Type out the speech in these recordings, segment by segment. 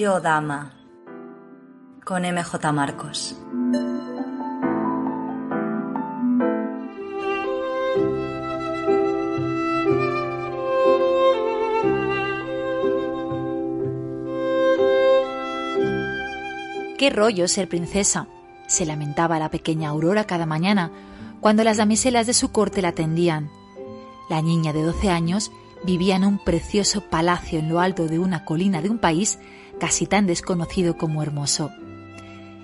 Yo Dama con MJ Marcos. Qué rollo ser princesa, se lamentaba la pequeña Aurora cada mañana cuando las damiselas de su corte la atendían. La niña de 12 años vivía en un precioso palacio en lo alto de una colina de un país casi tan desconocido como hermoso.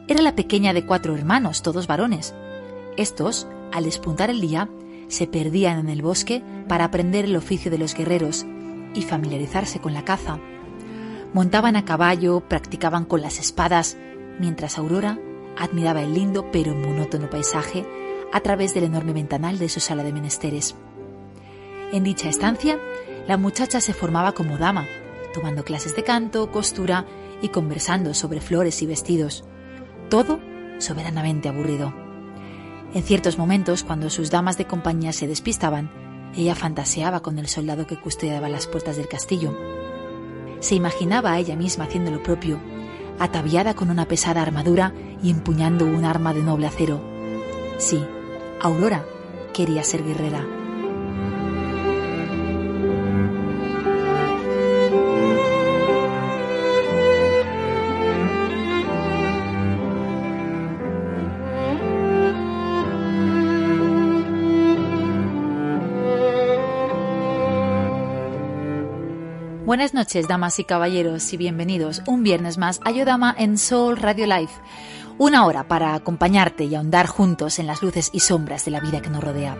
Era la pequeña de cuatro hermanos, todos varones. Estos, al despuntar el día, se perdían en el bosque para aprender el oficio de los guerreros y familiarizarse con la caza. Montaban a caballo, practicaban con las espadas, mientras Aurora admiraba el lindo pero monótono paisaje a través del enorme ventanal de su sala de menesteres. En dicha estancia, la muchacha se formaba como dama, tomando clases de canto, costura y conversando sobre flores y vestidos. Todo soberanamente aburrido. En ciertos momentos, cuando sus damas de compañía se despistaban, ella fantaseaba con el soldado que custodiaba las puertas del castillo. Se imaginaba a ella misma haciendo lo propio, ataviada con una pesada armadura y empuñando un arma de noble acero. Sí, Aurora quería ser guerrera. Buenas noches, damas y caballeros, y bienvenidos un viernes más a Yodama en Soul Radio Live. Una hora para acompañarte y ahondar juntos en las luces y sombras de la vida que nos rodea.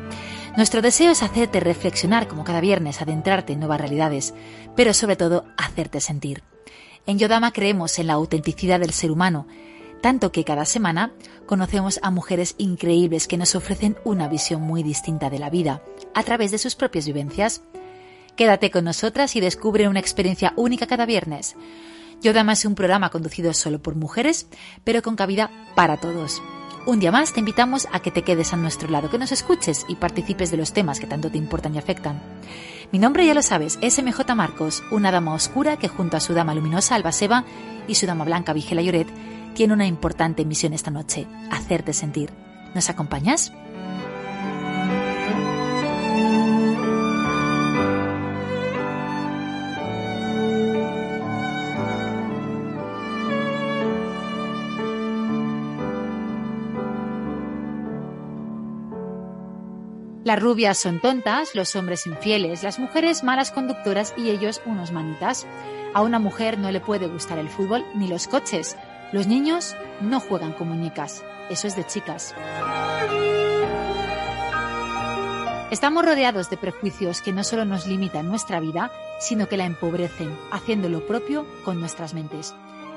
Nuestro deseo es hacerte reflexionar como cada viernes, adentrarte en nuevas realidades, pero sobre todo hacerte sentir. En Yodama creemos en la autenticidad del ser humano, tanto que cada semana conocemos a mujeres increíbles que nos ofrecen una visión muy distinta de la vida, a través de sus propias vivencias. Quédate con nosotras y descubre una experiencia única cada viernes. Yodama es un programa conducido solo por mujeres, pero con cabida para todos. Un día más te invitamos a que te quedes a nuestro lado, que nos escuches y participes de los temas que tanto te importan y afectan. Mi nombre ya lo sabes, es MJ Marcos, una dama oscura que junto a su dama luminosa Albaseba y su dama blanca Vigela Lloret tiene una importante misión esta noche, hacerte sentir. ¿Nos acompañas? Las rubias son tontas, los hombres infieles, las mujeres malas conductoras y ellos unos manitas. A una mujer no le puede gustar el fútbol ni los coches. Los niños no juegan con muñecas. Eso es de chicas. Estamos rodeados de prejuicios que no solo nos limitan nuestra vida, sino que la empobrecen, haciendo lo propio con nuestras mentes.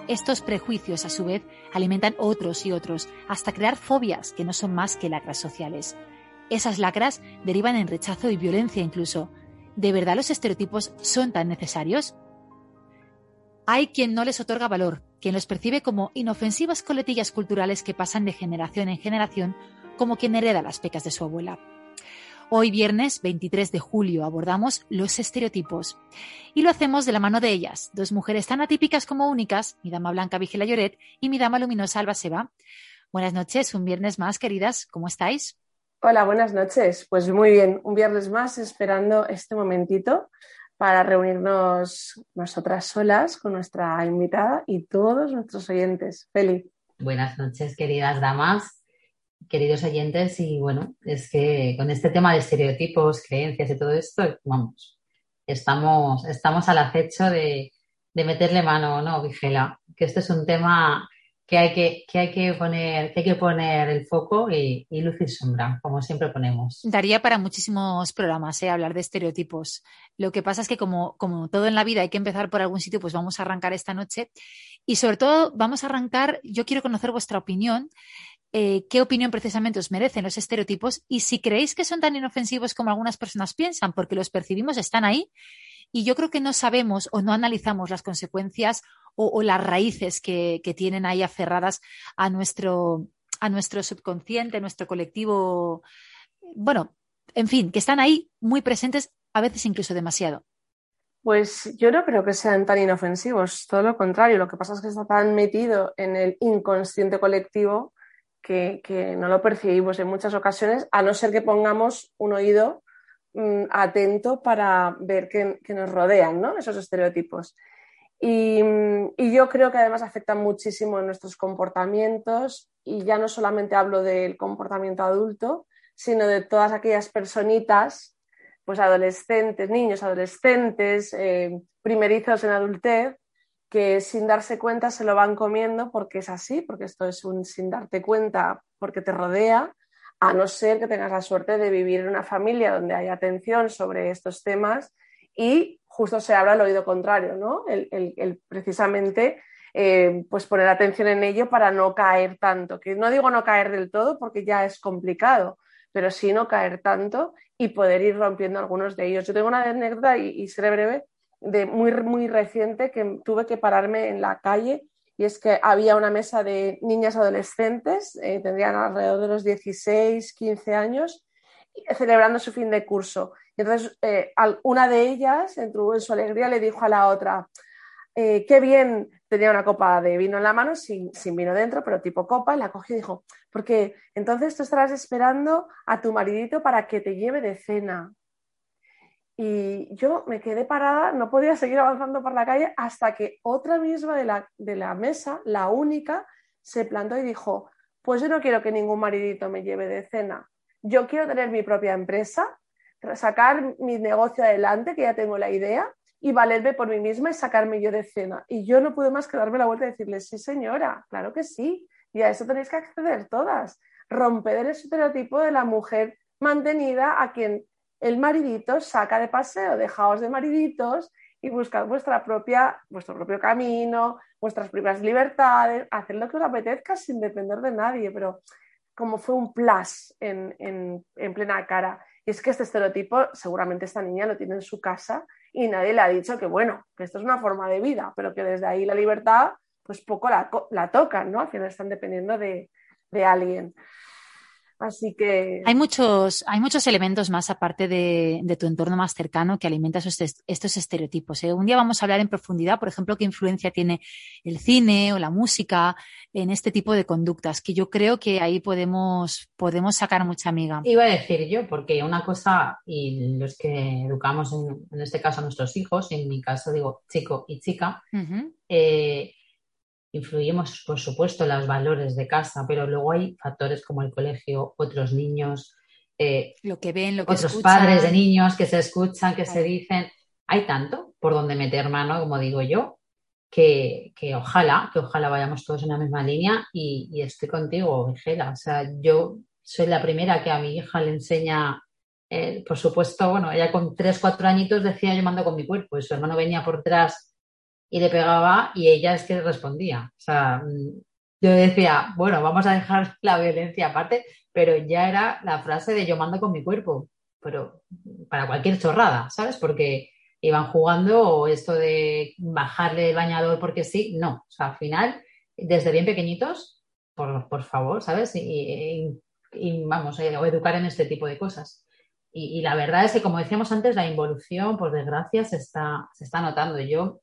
Estos prejuicios, a su vez, alimentan otros y otros, hasta crear fobias que no son más que lacras sociales. Esas lacras derivan en rechazo y violencia incluso. ¿De verdad los estereotipos son tan necesarios? Hay quien no les otorga valor, quien los percibe como inofensivas coletillas culturales que pasan de generación en generación, como quien hereda las pecas de su abuela. Hoy viernes 23 de julio abordamos los estereotipos y lo hacemos de la mano de ellas, dos mujeres tan atípicas como únicas, mi dama blanca Vigela Lloret y mi dama luminosa Alba Seba. Buenas noches, un viernes más, queridas, ¿cómo estáis? Hola, buenas noches. Pues muy bien, un viernes más esperando este momentito para reunirnos nosotras solas con nuestra invitada y todos nuestros oyentes. Feli. Buenas noches, queridas damas, queridos oyentes. Y bueno, es que con este tema de estereotipos, creencias y todo esto, vamos, estamos, estamos al acecho de, de meterle mano, ¿no, Vigela? Que este es un tema que hay que, que hay que poner, que hay que poner el foco y, y luz y sombra, como siempre ponemos. Daría para muchísimos programas ¿eh? hablar de estereotipos. Lo que pasa es que como, como todo en la vida hay que empezar por algún sitio, pues vamos a arrancar esta noche. Y sobre todo vamos a arrancar, yo quiero conocer vuestra opinión. Eh, qué opinión precisamente os merecen los estereotipos y si creéis que son tan inofensivos como algunas personas piensan, porque los percibimos, están ahí y yo creo que no sabemos o no analizamos las consecuencias o, las raíces que, tienen ahí aferradas a nuestro, a nuestro subconsciente, nuestro colectivo. Bueno, en fin, que están ahí muy presentes, a veces incluso demasiado. Pues yo no creo que sean tan inofensivos, todo lo contrario. Lo que pasa es que está tan metido en el inconsciente colectivo que, no lo percibimos en muchas ocasiones, a no ser que pongamos un oído mm, atento para ver que, nos rodean ¿no? esos estereotipos. Y, yo creo que además afectan muchísimo en nuestros comportamientos y ya no solamente hablo del comportamiento adulto, sino de todas aquellas personitas, pues adolescentes, niños, adolescentes, eh, primerizos en adultez, que sin darse cuenta se lo van comiendo porque es así, porque esto es un sin darte cuenta porque te rodea, a no ser que tengas la suerte de vivir en una familia donde hay atención sobre estos temas y justo se habla el oído contrario, ¿no? El, precisamente eh, pues poner atención en ello para no caer tanto. Que no digo no caer del todo porque ya es complicado, pero sí no caer tanto y poder ir rompiendo algunos de ellos. Yo tengo una anécdota y, seré breve de muy, muy reciente que tuve que pararme en la calle y es que había una mesa de niñas adolescentes, eh, tendrían alrededor de los 16, 15 años, celebrando su fin de curso. Y entonces, eh, una de ellas, en su alegría, le dijo a la otra, eh, qué bien, tenía una copa de vino en la mano, sin, vino dentro, pero tipo copa, y la cogió y dijo, porque entonces tú estarás esperando a tu maridito para que te lleve de cena. Y yo me quedé parada, no podía seguir avanzando por la calle hasta que otra misma de la, de la mesa, la única, se plantó y dijo, pues yo no quiero que ningún maridito me lleve de cena yo quiero tener mi propia empresa, sacar mi negocio adelante, que ya tengo la idea, y valerme por mí misma y sacarme yo de cena. Y yo no pude más que darme la vuelta y decirle, sí señora, claro que sí, y a eso tenéis que acceder todas. Romper el estereotipo de la mujer mantenida a quien el maridito saca de paseo, dejaos de mariditos y buscad vuestra propia, vuestro propio camino, vuestras propias libertades, hacer lo que os apetezca sin depender de nadie, pero como fue un plus en, plena cara. Y es que este estereotipo, seguramente esta niña lo tiene en su casa y nadie le ha dicho que, bueno, que esto es una forma de vida, pero que desde ahí la libertad, pues poco la, la tocan, ¿no? Al final están dependiendo de, de alguien. Así que. Hay muchos, hay muchos elementos más aparte de, tu entorno más cercano que alimentan estos, estereotipos. ¿eh? Un día vamos a hablar en profundidad, por ejemplo, qué influencia tiene el cine o la música en este tipo de conductas, que yo creo que ahí podemos, podemos sacar mucha amiga. Iba a decir yo, porque una cosa, y los que educamos en, este caso a nuestros hijos, en mi caso digo chico y chica, influimos, por supuesto, los valores de casa, pero luego hay factores como el colegio, otros niños, eh, lo que ven, lo que otros padres de niños que se escuchan, que se dicen. Hay tanto por donde meter mano, como digo yo, que, ojalá, que ojalá vayamos todos en la misma línea y, estoy contigo, Vigela. O sea, yo soy la primera que a mi hija le enseña, eh, por supuesto, bueno, ella con tres, cuatro añitos decía yo mando con mi cuerpo y su hermano venía por detrás y le pegaba y ella es que respondía. O sea, mm, yo decía, bueno, vamos a dejar la violencia aparte, pero ya era la frase de yo mando con mi cuerpo, pero para cualquier chorrada, ¿sabes? Porque iban jugando esto de bajarle el bañador porque sí, no. O sea, al final, desde bien pequeñitos, por, favor, ¿sabes? Y, vamos, eh, o educar en este tipo de cosas. Y, y, la verdad es que, como decíamos antes, la involución, por desgracia, se está, se está notando. Yo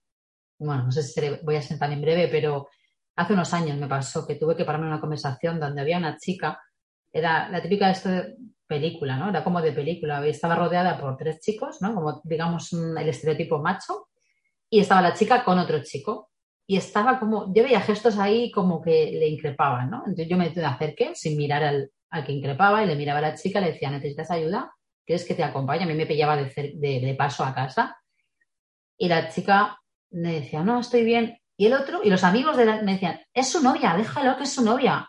bueno, no sé si voy a ser tan en breve, pero hace unos años me pasó que tuve que pararme en una conversación donde había una chica, era la típica de esto de película, ¿no? Era como de película, estaba rodeada por tres chicos, ¿no? Como digamos el estereotipo macho, y estaba la chica con otro chico, y estaba como, yo veía gestos ahí como que le increpaban, ¿no? Entonces yo me acerqué sin mirar al, que increpaba y le miraba a la chica, le decía, ¿necesitas ayuda? ¿Quieres que te acompañe? A mí me pillaba de, de paso a casa. Y la chica me decía, no, estoy bien. Y el otro, y los amigos de me decían, es su novia, déjalo que es su novia.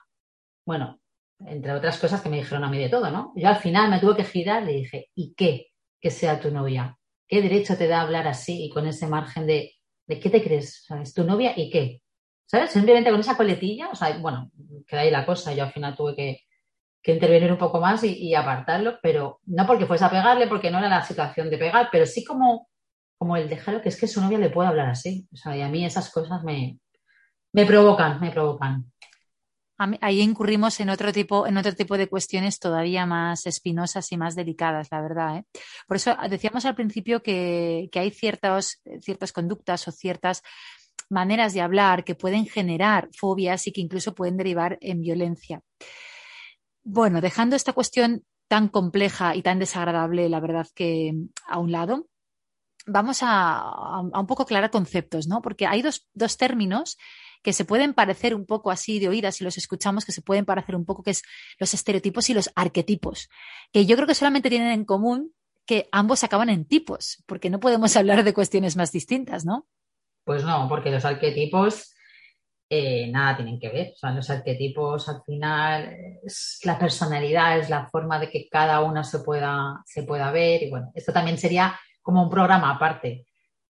Bueno, entre otras cosas que me dijeron a mí de todo, ¿no? Yo al final me tuve que girar le dije, ¿y qué? Que sea tu novia. ¿Qué derecho te da hablar así y con ese margen de, ¿de qué te crees? O sea, ¿Es tu novia y qué? ¿Sabes? Simplemente con esa coletilla, o sea, bueno, queda ahí la cosa. Yo al final tuve que, intervenir un poco más y, apartarlo, pero no porque fuese a pegarle, porque no era la situación de pegar, pero sí como, como el dejarlo, que es que su novia le puede hablar así. O sea, y a mí esas cosas me, me provocan, me provocan ahí incurrimos en otro tipo, en otro tipo de cuestiones todavía más espinosas y más delicadas, la verdad. ¿eh? Por eso decíamos al principio que, hay ciertas, ciertas conductas o ciertas maneras de hablar que pueden generar fobias y que incluso pueden derivar en violencia. Bueno, dejando esta cuestión tan compleja y tan desagradable, la verdad que a un lado, vamos a, un poco aclarar conceptos, ¿no? Porque hay dos, dos términos que se pueden parecer un poco así de oídas si los escuchamos, que se pueden parecer un poco, que es los estereotipos y los arquetipos, que yo creo que solamente tienen en común que ambos acaban en tipos, porque no podemos hablar de cuestiones más distintas, ¿no? Pues no, porque los arquetipos eh, nada tienen que ver. O sea, los arquetipos al final es la personalidad, es la forma de que cada una se pueda, se pueda ver. Y bueno, esto también sería como un programa aparte.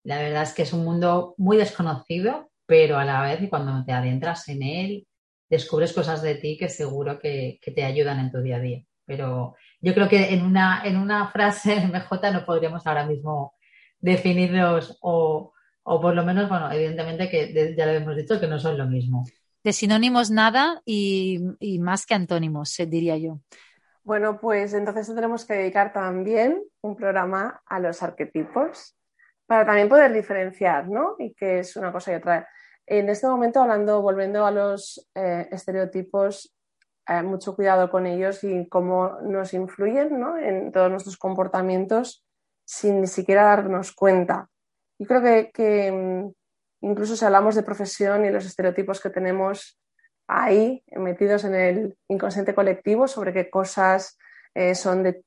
La verdad es que es un mundo muy desconocido pero a la vez cuando te adentras en él, descubres cosas de ti que seguro que, te ayudan en tu día a día. Pero yo creo que en una, en una frase MJ no podríamos ahora mismo definirlos o, por lo menos, bueno, evidentemente que ya lo hemos dicho que no son lo mismo. De sinónimos nada y, más que antónimos, eh, diría yo. Bueno, pues entonces tenemos que dedicar también un programa a los arquetipos para también poder diferenciar, ¿no? Y que es una cosa y otra. En este momento, hablando, volviendo a los eh, estereotipos, eh, mucho cuidado con ellos y cómo nos influyen en todos nuestros comportamientos sin ni siquiera darnos cuenta. Y creo que, mm, incluso si hablamos de profesión y los estereotipos que tenemos ahí metidos en el inconsciente colectivo sobre qué cosas eh, son de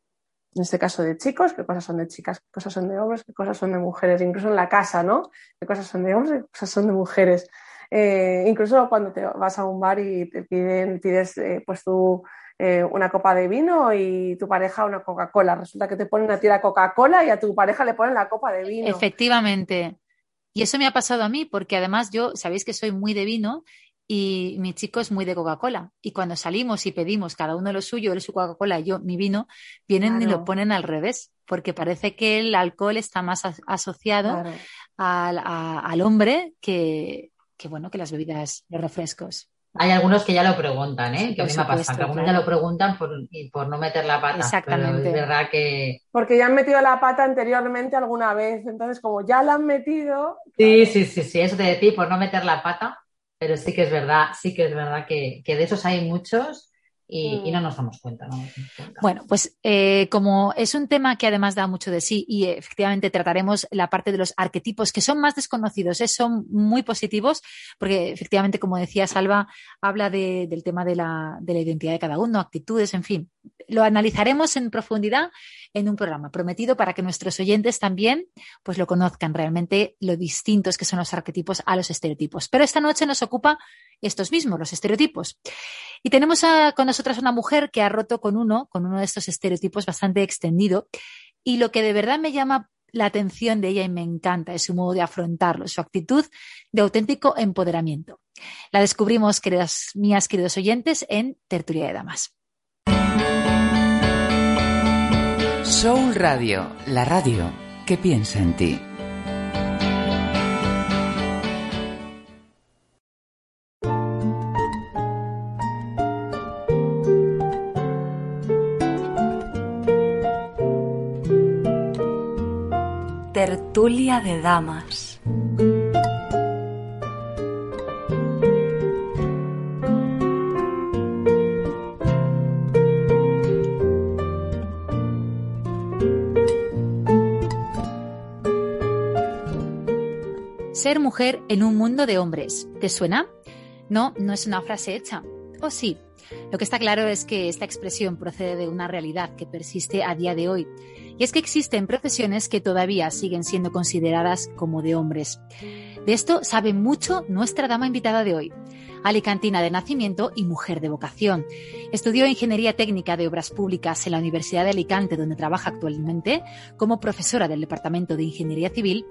en este caso de chicos, qué cosas son de chicas, qué cosas son de hombres, qué cosas son de mujeres, incluso en la casa, ¿no? Qué cosas son de hombres, qué cosas son de mujeres. Eh, incluso cuando te vas a un bar y te piden, pides eh, pues tú una copa de vino y tu pareja una Coca-Cola. Resulta que te ponen a tira Coca-Cola y a tu pareja le ponen la copa de vino. Efectivamente. Y eso me ha pasado a mí, porque además yo, sabéis que soy muy de vino y mi chico es muy de Coca-Cola. Y cuando salimos y pedimos cada uno lo suyo, él su Coca-Cola y yo mi vino, vienen y lo ponen al revés, porque parece que el alcohol está más asociado al, hombre que, bueno, que las bebidas, los refrescos. Hay algunos que ya lo preguntan, ¿eh? Que a mí me pasa, que algunos ya lo preguntan por, por no meter la pata. Exactamente. es verdad que. Porque ya han metido la pata anteriormente alguna vez, entonces como ya la han metido. Sí, sí, sí, sí, eso te decía, por no meter la pata pero sí que es verdad, sí que es verdad que, que de esos hay muchos y, no, nos damos cuenta, Bueno, pues eh, como es un tema que además da mucho de sí y efectivamente trataremos la parte de los arquetipos que son más desconocidos, ¿eh? son muy positivos porque efectivamente, como decía Salva, habla del tema de la, de la identidad de cada uno, actitudes, en fin. Lo analizaremos en profundidad en un programa prometido para que nuestros oyentes también pues lo conozcan realmente lo distintos que son los arquetipos a los estereotipos. Pero esta noche nos ocupa estos mismos, los estereotipos. Y tenemos con nosotras una mujer que ha roto con uno, con uno de estos estereotipos bastante extendido. Y lo que de verdad me llama la atención de ella y me encanta es su modo de afrontarlo, su actitud de auténtico empoderamiento. La descubrimos, queridas mías, queridos oyentes, en Tertulia de Damas. Soul Radio, la radio que piensa en ti. Tertulia de Damas. En un mundo de hombres. ¿Te suena? No, no es una frase hecha. ¿O sí? Lo que está claro es que esta expresión procede de una realidad que persiste a día de hoy. Y es que existen profesiones que todavía siguen siendo consideradas como de hombres. De esto sabe mucho nuestra dama invitada de hoy alicantina de nacimiento y mujer de vocación. Estudió Ingeniería Técnica de Obras Públicas en la Universidad de Alicante, donde trabaja actualmente como profesora del Departamento de Ingeniería Civil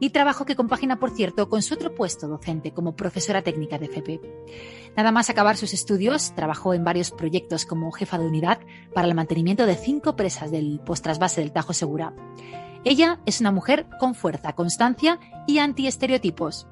y trabajo que compagina, por cierto, con su otro puesto docente como profesora técnica de FP. Nada más acabar sus estudios, trabajó en varios proyectos como jefa de unidad para el mantenimiento de cinco presas del postrasvase del Tajo Segura. Ella es una mujer con fuerza, constancia y antiestereotipos.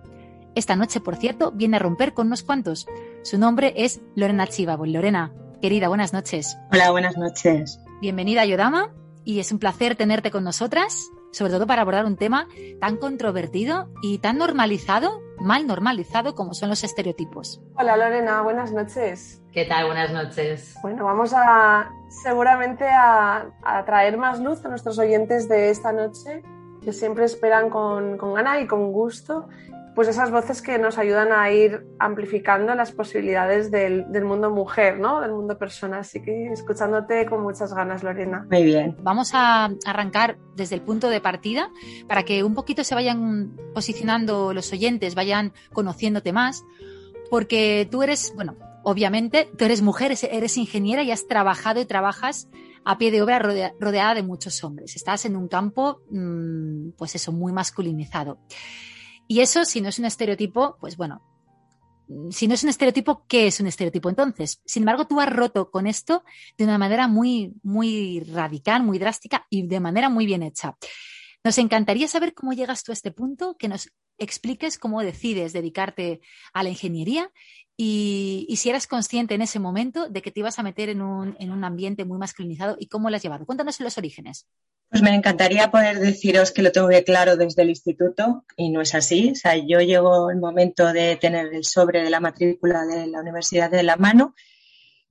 Esta noche, por cierto, viene a romper con unos cuantos. Su nombre es Lorena Chiva. Lorena, querida, buenas noches. Hola, buenas noches. Bienvenida a Yodama y es un placer tenerte con nosotras, sobre todo para abordar un tema tan controvertido y tan normalizado, mal normalizado como son los estereotipos. Hola Lorena, buenas noches. ¿Qué tal? Buenas noches. Bueno, vamos a seguramente a, traer más luz a nuestros oyentes de esta noche que siempre esperan con, con gana y con gusto pues esas voces que nos ayudan a ir amplificando las posibilidades del, mundo mujer, ¿no? Del mundo persona. Así que escuchándote con muchas ganas, Lorena. Muy bien. Vamos a arrancar desde el punto de partida para que un poquito se vayan posicionando los oyentes, vayan conociéndote más, porque tú eres, bueno, obviamente, tú eres mujer, eres ingeniera y has trabajado y trabajas a pie de obra rodeada de muchos hombres. Estás en un campo, mm, pues eso, muy masculinizado. Y eso, si no es un estereotipo, pues bueno, si no es un estereotipo, ¿qué es un estereotipo entonces? Sin embargo, tú has roto con esto de una manera muy, muy radical, muy drástica y de manera muy bien hecha. Nos encantaría saber cómo llegas tú a este punto, que nos expliques cómo decides dedicarte a la ingeniería y, si eras consciente en ese momento de que te ibas a meter en un, en un ambiente muy masculinizado y cómo lo has llevado. Cuéntanos los orígenes. Pues me encantaría poder deciros que lo tengo bien claro desde el instituto y no es así. O sea, yo llego el momento de tener el sobre de la matrícula de la universidad de la mano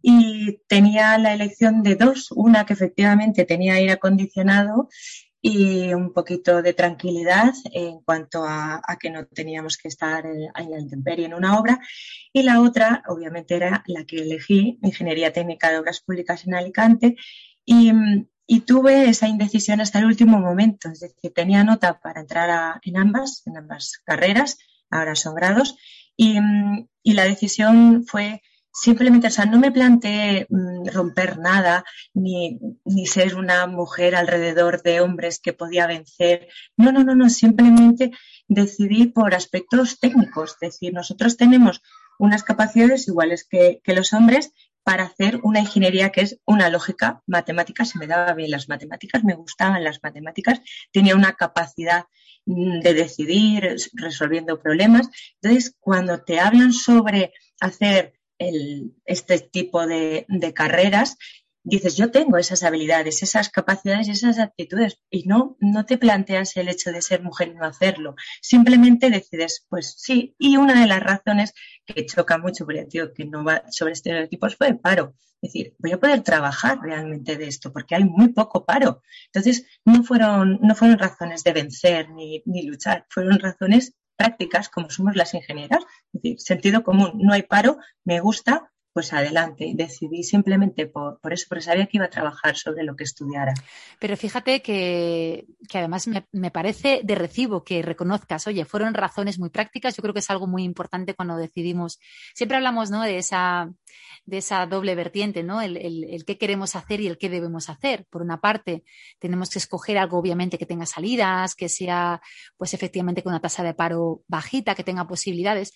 y tenía la elección de dos, una que efectivamente tenía aire acondicionado y un poquito de tranquilidad en cuanto a, que no teníamos que estar en, la intemperie en una obra. Y la otra, obviamente, era la que elegí, Ingeniería Técnica de Obras Públicas en Alicante. Y, tuve esa indecisión hasta el último momento, es decir, tenía nota para entrar en ambas, en ambas carreras, ahora son grados, y, y, la decisión fue simplemente, o sea, no me planteé mm, romper nada, ni, ni ser una mujer alrededor de hombres que podía vencer, no, no, no, no, simplemente decidí por aspectos técnicos, es decir, nosotros tenemos unas capacidades iguales que, que los hombres para hacer una ingeniería que es una lógica matemática. Se me daba bien las matemáticas, me gustaban las matemáticas, tenía una capacidad mm, de decidir resolviendo problemas. Entonces, cuando te hablan sobre hacer este tipo de, de carreras, dices, yo tengo esas habilidades, esas capacidades, esas actitudes, y no, no te planteas el hecho de ser mujer y no hacerlo. Simplemente decides, pues sí, y una de las razones que choca mucho, porque digo que no va sobre estereotipos, fue el paro. Es decir, voy a poder trabajar realmente de esto, porque hay muy poco paro. Entonces, no fueron, no fueron razones de vencer ni, ni luchar, fueron razones prácticas como somos las ingenieras, es decir, sentido común, no hay paro, me gusta, pues adelante. Decidí simplemente por, eso, porque sabía que iba a trabajar sobre lo que estudiara. Pero fíjate que, además me, parece de recibo que reconozcas, oye, fueron razones muy prácticas. Yo creo que es algo muy importante cuando decidimos. Siempre hablamos ¿no? de, esa, de esa doble vertiente, ¿no? El, el, qué queremos hacer y el qué debemos hacer. Por una parte, tenemos que escoger algo, obviamente, que tenga salidas, que sea, pues efectivamente, con una tasa de paro bajita, que tenga posibilidades.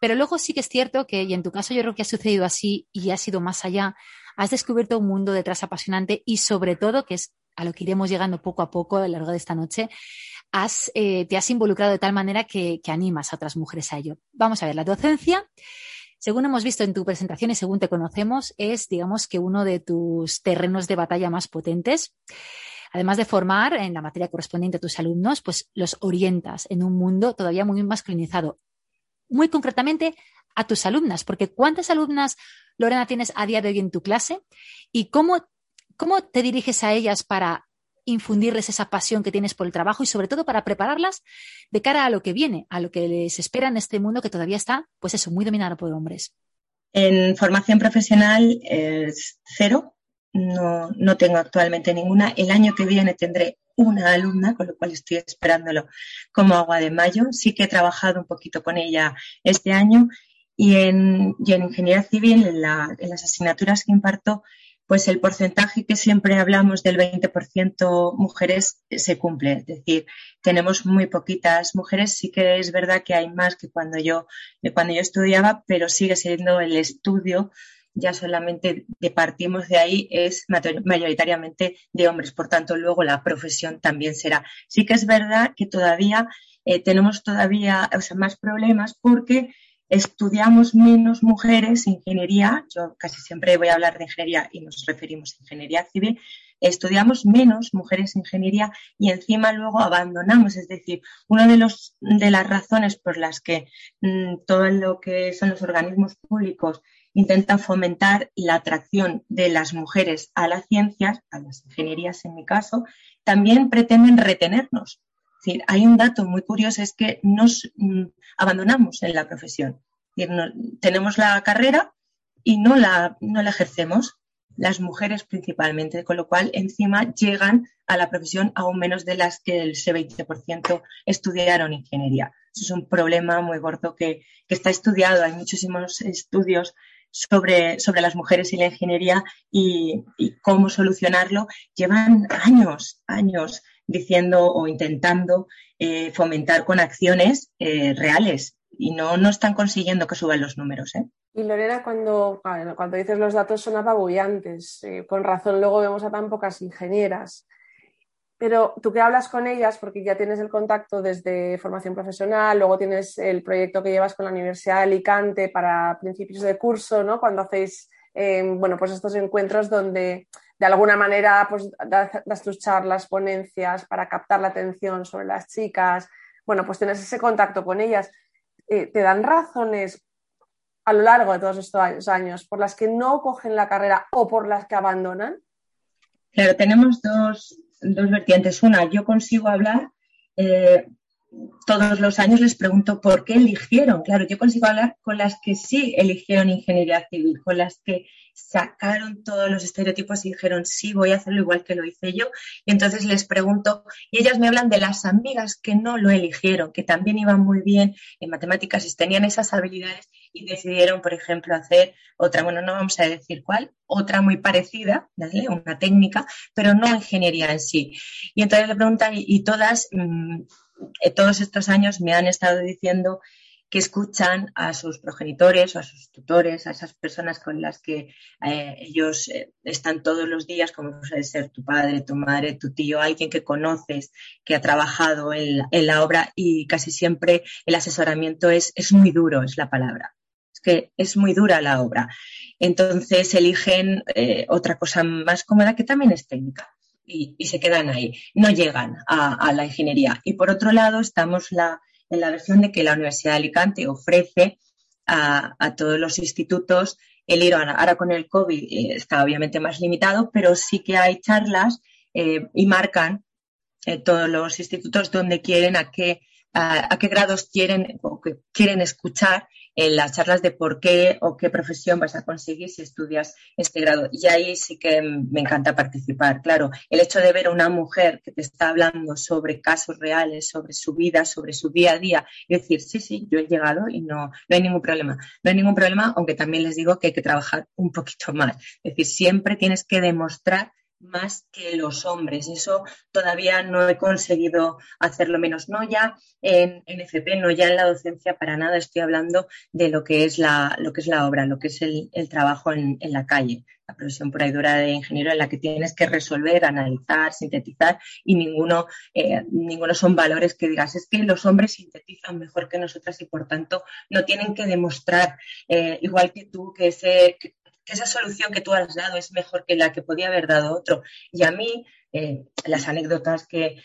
Pero luego sí que es cierto que, y en tu caso yo creo que ha sucedido así y ha sido más allá, has descubierto un mundo detrás apasionante y sobre todo, que es a lo que iremos llegando poco a poco a lo largo de esta noche, has, eh, te has involucrado de tal manera que, que animas a otras mujeres a ello. Vamos a ver, la docencia según hemos visto en tu presentación y según te conocemos, es, digamos, que uno de tus terrenos de batalla más potentes. Además de formar en la materia correspondiente a tus alumnos, pues los orientas en un mundo todavía muy masculinizado muy concretamente a tus alumnas, porque ¿cuántas alumnas, Lorena, tienes a día de hoy en tu clase? ¿Y cómo, cómo te diriges a ellas para infundirles esa pasión que tienes por el trabajo y sobre todo para prepararlas de cara a lo que viene, a lo que les espera en este mundo que todavía está, pues eso, muy dominado por hombres? En formación profesional es cero, no, no tengo actualmente ninguna. El año que viene tendré una alumna, con lo cual estoy esperándolo como agua de mayo. Sí que he trabajado un poquito con ella este año y en, en ingeniería civil, en, en las asignaturas que imparto, pues el porcentaje que siempre hablamos del 20% mujeres se cumple. Es decir, tenemos muy poquitas mujeres. Sí que es verdad que hay más que cuando yo, cuando yo estudiaba, pero sigue siendo el estudio ya solamente de partimos de ahí es mayoritariamente de hombres. Por tanto, luego la profesión también será. Sí que es verdad que todavía eh, tenemos todavía más problemas porque estudiamos menos mujeres ingeniería, yo casi siempre voy a hablar de ingeniería y nos referimos a ingeniería civil, estudiamos menos mujeres ingeniería y encima luego abandonamos, es decir, una de, los, de las razones por las que mm, todo lo que son los organismos públicos intentan fomentar la atracción de las mujeres a las ciencias, a las ingenierías en mi caso, también pretenden retenernos. Hay un dato muy curioso, es que nos mm, abandonamos en la profesión. tenemos la carrera y no la, no la ejercemos, las mujeres principalmente, con lo cual encima llegan a la profesión aún menos de las que el 20% estudiaron ingeniería. Es un problema muy gordo que, está estudiado. Hay muchísimos estudios sobre, sobre, las mujeres y la ingeniería y, y, cómo solucionarlo. Llevan años, años diciendo o intentando eh, fomentar con acciones eh, reales y no, no están consiguiendo que suban los números. ¿eh? Y Lorena, cuando, cuando dices los datos son apabullantes, con razón luego vemos a tan pocas ingenieras. Pero tú que hablas con ellas, porque ya tienes el contacto desde formación profesional, luego tienes el proyecto que llevas con la Universidad de Alicante para principios de curso, ¿no? Cuando hacéis, bueno, pues estos encuentros donde de alguna manera pues, das, tus charlas, ponencias para captar la atención sobre las chicas, bueno, pues tienes ese contacto con ellas. Eh, ¿Te dan razones a lo largo de todos estos años por las que no cogen la carrera o por las que abandonan? Claro, tenemos dos, vertientes. Una, yo consigo hablar eh, todos los años les pregunto por qué eligieron. Claro, yo consigo hablar con las que sí eligieron ingeniería civil, con las que sacaron todos los estereotipos y dijeron, sí, voy a hacerlo igual que lo hice yo. Y entonces les pregunto, y ellas me hablan de las amigas que no lo eligieron, que también iban muy bien en matemáticas y tenían esas habilidades y decidieron, por ejemplo, hacer otra, bueno, no vamos a decir cuál, otra muy parecida, una técnica, pero no ingeniería en sí. Y entonces le preguntan, y, todas... Mm, todos estos años me han estado diciendo que escuchan a sus progenitores o a sus tutores, a esas personas con las que eh, ellos eh, están todos los días, como puede ser tu padre, tu madre, tu tío, alguien que conoces, que ha trabajado en, la obra y casi siempre el asesoramiento es, es muy duro, es la palabra. Es que es muy dura la obra. Entonces eligen otra cosa más cómoda que también es técnica y, se quedan ahí, no llegan a, la ingeniería. Y por otro lado, estamos en la versión de que la Universidad de Alicante ofrece a, todos los institutos el ir, ahora con el COVID eh, está obviamente más limitado, pero sí que hay charlas eh, y marcan eh, todos los institutos donde quieren, a qué, a, qué grados quieren o que quieren escuchar en las charlas de por qué o qué profesión vas a conseguir si estudias este grado. Y ahí sí que me encanta participar. Claro, el hecho de ver a una mujer que te está hablando sobre casos reales, sobre su vida, sobre su día a día, y decir, sí, sí, yo he llegado y no, no hay ningún problema. No hay ningún problema, aunque también les digo que hay que trabajar un poquito más. Es decir, siempre tienes que demostrar más que los hombres. Eso todavía no he conseguido hacerlo menos. No ya en, FP, no ya en la docencia, para nada estoy hablando de lo que es la, lo que es la obra, lo que es el, trabajo en, la calle, la profesión por ahí dura de ingeniero en la que tienes que resolver, analizar, sintetizar y ninguno, eh, ninguno son valores que digas, es que los hombres sintetizan mejor que nosotras y por tanto no tienen que demostrar, eh, igual que tú, que ese, esa solución que tú has dado es mejor que la que podía haber dado otro. Y a mí, eh, las anécdotas que,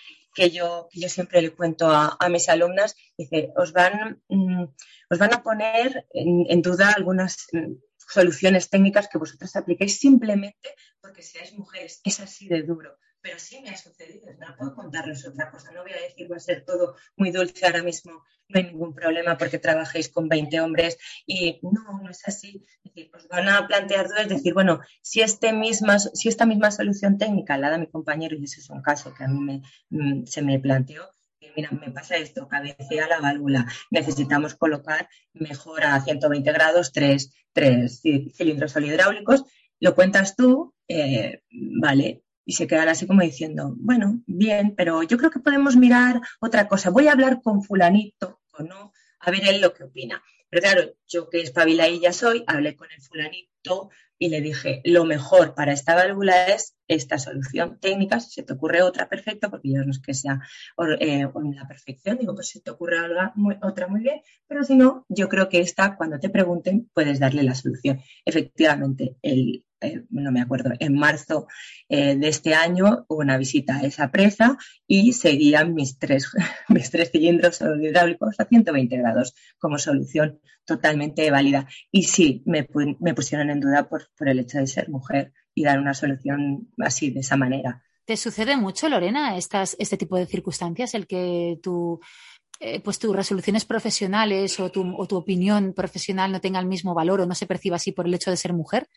yo, yo siempre le cuento a, mis alumnas, dice, os van, mm, os van a poner en, duda algunas mm, soluciones técnicas que vosotras apliquéis simplemente porque seáis mujeres. Es así de duro. Pero sí me ha sucedido, no puedo contarles otra cosa, no voy a decir va a ser todo muy dulce ahora mismo, no hay ningún problema porque trabajéis con 20 hombres y no, no es así. Es decir, os van a plantear dudas, decir, bueno, si, este misma, si esta misma solución técnica la da mi compañero, y ese es un caso que a mí me, mm, se me planteó, mira, me pasa esto, cabecea la válvula, necesitamos colocar mejor a 120 grados tres, tres cilindros hidráulicos, lo cuentas tú, eh, vale, y se quedan así como diciendo, bueno, bien, pero yo creo que podemos mirar otra cosa. Voy a hablar con fulanito o no, a ver él lo que opina. Pero claro, yo que ya soy, hablé con el fulanito y le dije, lo mejor para esta válvula es esta solución técnica, si se te ocurre otra, perfecto, porque ya no es que sea eh, la perfección, digo, pues si te ocurre otra muy bien, pero si no, yo creo que esta, cuando te pregunten, puedes darle la solución. Efectivamente, el, eh, no me acuerdo, en marzo eh, de este año una visita a esa presa y seguían mis tres, mis tres cilindros hidráulicos a 120 grados como solución totalmente válida. Y sí, me, pusieron en duda por, el hecho de ser mujer y dar una solución así, de esa manera. ¿Te sucede mucho, Lorena, estas, este tipo de circunstancias, el que tú eh, pues tus resoluciones profesionales o tu, o tu, opinión profesional no tenga el mismo valor o no se perciba así por el hecho de ser mujer?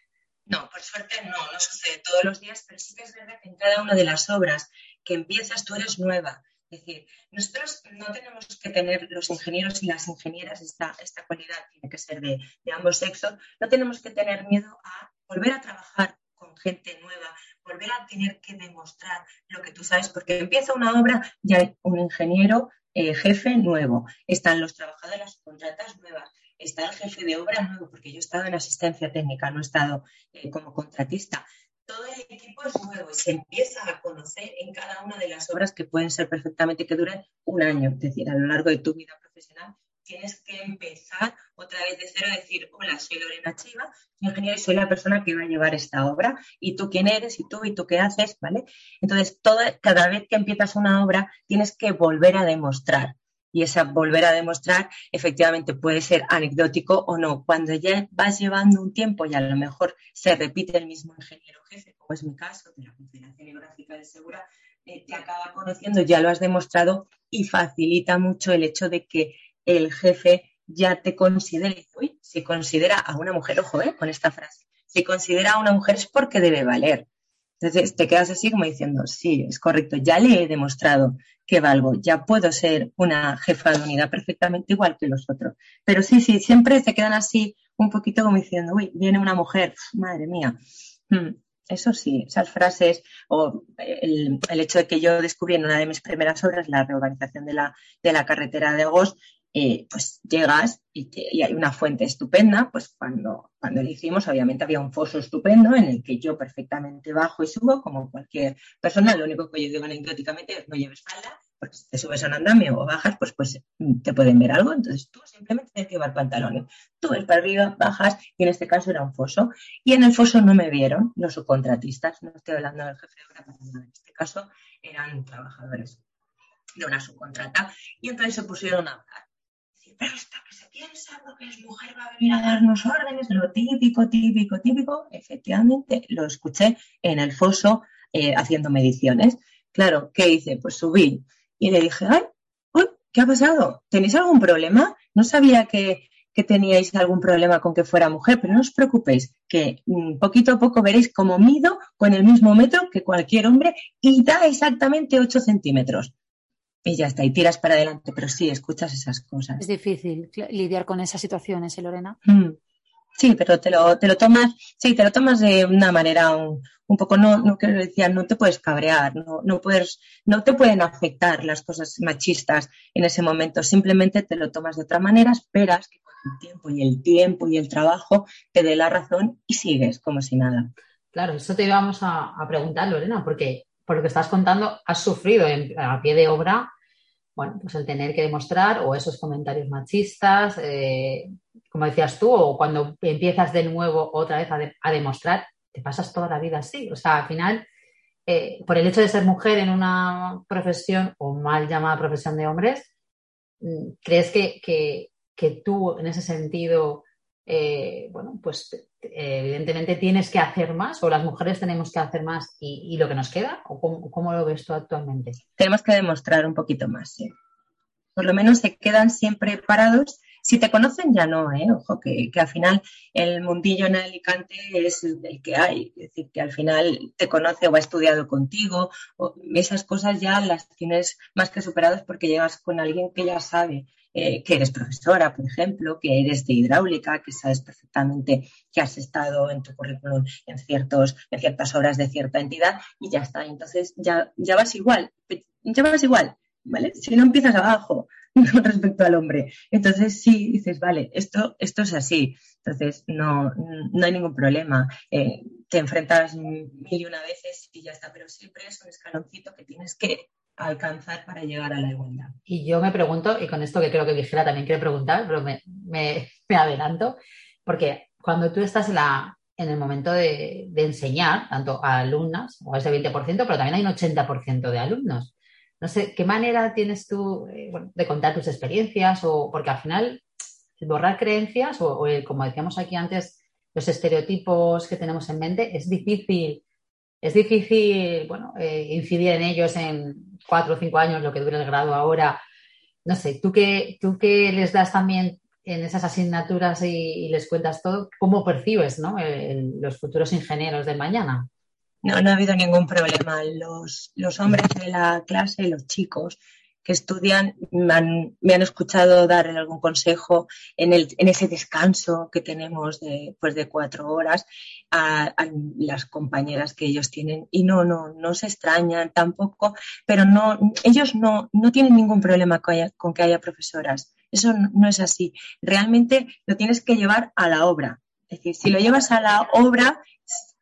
No, por suerte no, no sucede todos los días, pero sí que es verdad que en cada una de las obras que empiezas tú eres nueva. Es decir, nosotros no tenemos que tener, los ingenieros y las ingenieras, esta, esta cualidad tiene que ser de, ambos sexos, no tenemos que tener miedo a volver a trabajar con gente nueva, volver a tener que demostrar lo que tú sabes, porque empieza una obra y hay un ingeniero eh, jefe nuevo, están los trabajadores, las contratas nuevas, está el jefe de obra nuevo, porque yo he estado en asistencia técnica, no he estado eh, como contratista. Todo el equipo es nuevo y se empieza a conocer en cada una de las obras que pueden ser perfectamente que duren un año. Es decir, a lo largo de tu vida profesional tienes que empezar otra vez de cero a decir, hola, soy Lorena Chiva, soy ingeniero y soy la persona que va a llevar esta obra. ¿Y tú quién eres? ¿Y tú? ¿Y tú qué haces? ¿Vale? Entonces, cada vez que empiezas una obra, tienes que volver a demostrar y esa volver a demostrar efectivamente puede ser anecdótico o no. Cuando ya vas llevando un tiempo y a lo mejor se repite el mismo ingeniero jefe, como es mi caso de la Confederación Geográfica de Segura, eh, te acaba conociendo, ya lo has demostrado y facilita mucho el hecho de que el jefe ya te considere, uy, si considera a una mujer, ojo, eh, con esta frase, si considera a una mujer es porque debe valer. Entonces te quedas así como diciendo, sí, es correcto, ya le he demostrado que valgo, ya puedo ser una jefa de unidad perfectamente igual que los otros. Pero sí, sí, siempre se quedan así un poquito como diciendo, uy, viene una mujer, madre mía. Hmm, eso sí, esas frases o el, hecho de que yo descubrí en una de mis primeras obras la reorganización de la, de la carretera de Gos, eh, pues llegas y, hay una fuente estupenda, pues cuando, cuando lo hicimos obviamente había un foso estupendo en el que yo perfectamente bajo y subo como cualquier persona, lo único que yo digo anecdóticamente es no lleves falda, porque si te subes a un andamio o bajas, pues, pues te pueden ver algo, entonces tú simplemente tienes que llevar pantalones. Tú ves para arriba, bajas y en este caso era un foso. Y en el foso no me vieron los subcontratistas, no estoy hablando del jefe de obra, en este caso eran trabajadores de una subcontrata y entonces se pusieron a hablar pero esta que se piensa que es mujer va a venir a darnos órdenes, lo típico, típico, típico. Efectivamente, lo escuché en el foso eh, haciendo mediciones. Claro, ¿qué hice? Pues subí y le dije, ay, uy, ¿qué ha pasado? ¿Tenéis algún problema? No sabía que, teníais algún problema con que fuera mujer, pero no os preocupéis, que mm, poquito a poco veréis cómo mido con el mismo metro que cualquier hombre y da exactamente 8 centímetros y ya está, y tiras para adelante, pero sí, escuchas esas cosas. Es difícil lidiar con esas situaciones, ¿eh, Lorena? Mm. Sí, pero te lo, te lo tomas, sí, te lo tomas de una manera un, poco, no, no quiero decir, no te puedes cabrear, no, no puedes, no te pueden afectar las cosas machistas en ese momento, simplemente te lo tomas de otra manera, esperas que con el tiempo y el tiempo y el trabajo te dé la razón y sigues como si nada. Claro, eso te íbamos a, a preguntar, Lorena, porque por lo que estás contando, has sufrido a pie de obra, bueno, pues el tener que demostrar o esos comentarios machistas, eh, como decías tú, o cuando empiezas de nuevo otra vez a, demostrar, te pasas toda la vida así. O sea, al final, eh, por el hecho de ser mujer en una profesión o mal llamada profesión de hombres, mm, ¿crees que, que tú en ese sentido eh, bueno, pues evidentemente tienes que hacer más o las mujeres tenemos que hacer más y, lo que nos queda? ¿O cómo, lo ves tú actualmente? Tenemos que demostrar un poquito más. Por lo menos se quedan siempre parados. Si te conocen ya no, ¿eh? ojo, que, al final el mundillo en Alicante es el que hay, es decir, que al final te conoce o ha estudiado contigo, esas cosas ya las tienes más que superadas porque llegas con alguien que ya sabe eh, que eres profesora, por ejemplo, que eres de hidráulica, que sabes perfectamente que has estado en tu currículum en, ciertos, en ciertas horas de cierta entidad y ya está. Entonces ya, ya vas igual, ya vas igual, ¿vale? Si no empiezas abajo con respecto al hombre. Entonces sí dices, vale, esto, esto es así. Entonces no, no hay ningún problema. Eh, te enfrentas mil y una veces y ya está, pero siempre es un escaloncito que tienes que alcanzar para llegar a la igualdad. Y yo me pregunto, y con esto que creo que Vigela también quiere preguntar, pero me, me, adelanto, porque cuando tú estás en, la, en el momento de, enseñar, tanto a alumnas, o ese 20%, pero también hay un 80% de alumnos. No sé, ¿qué manera tienes tú eh, de contar tus experiencias? O, porque al final, borrar creencias, o, como decíamos aquí antes, los estereotipos que tenemos en mente, es difícil es difícil, bueno, eh, incidir en ellos en cuatro o cinco años, lo que dura el grado ahora. No sé, tú que, tú que les das también en esas asignaturas y, les cuentas todo, ¿cómo percibes ¿no? los futuros ingenieros de mañana? No, no ha habido ningún problema. Los, los hombres de la clase, los chicos, que estudian me han, escuchado dar algún consejo en, el, en ese descanso que tenemos de, pues de cuatro horas a, las compañeras que ellos tienen y no, no, no se extrañan tampoco, pero no, ellos no, no tienen ningún problema con, con que haya profesoras. Eso no es así. Realmente lo tienes que llevar a la obra. Es decir, si lo llevas a la obra,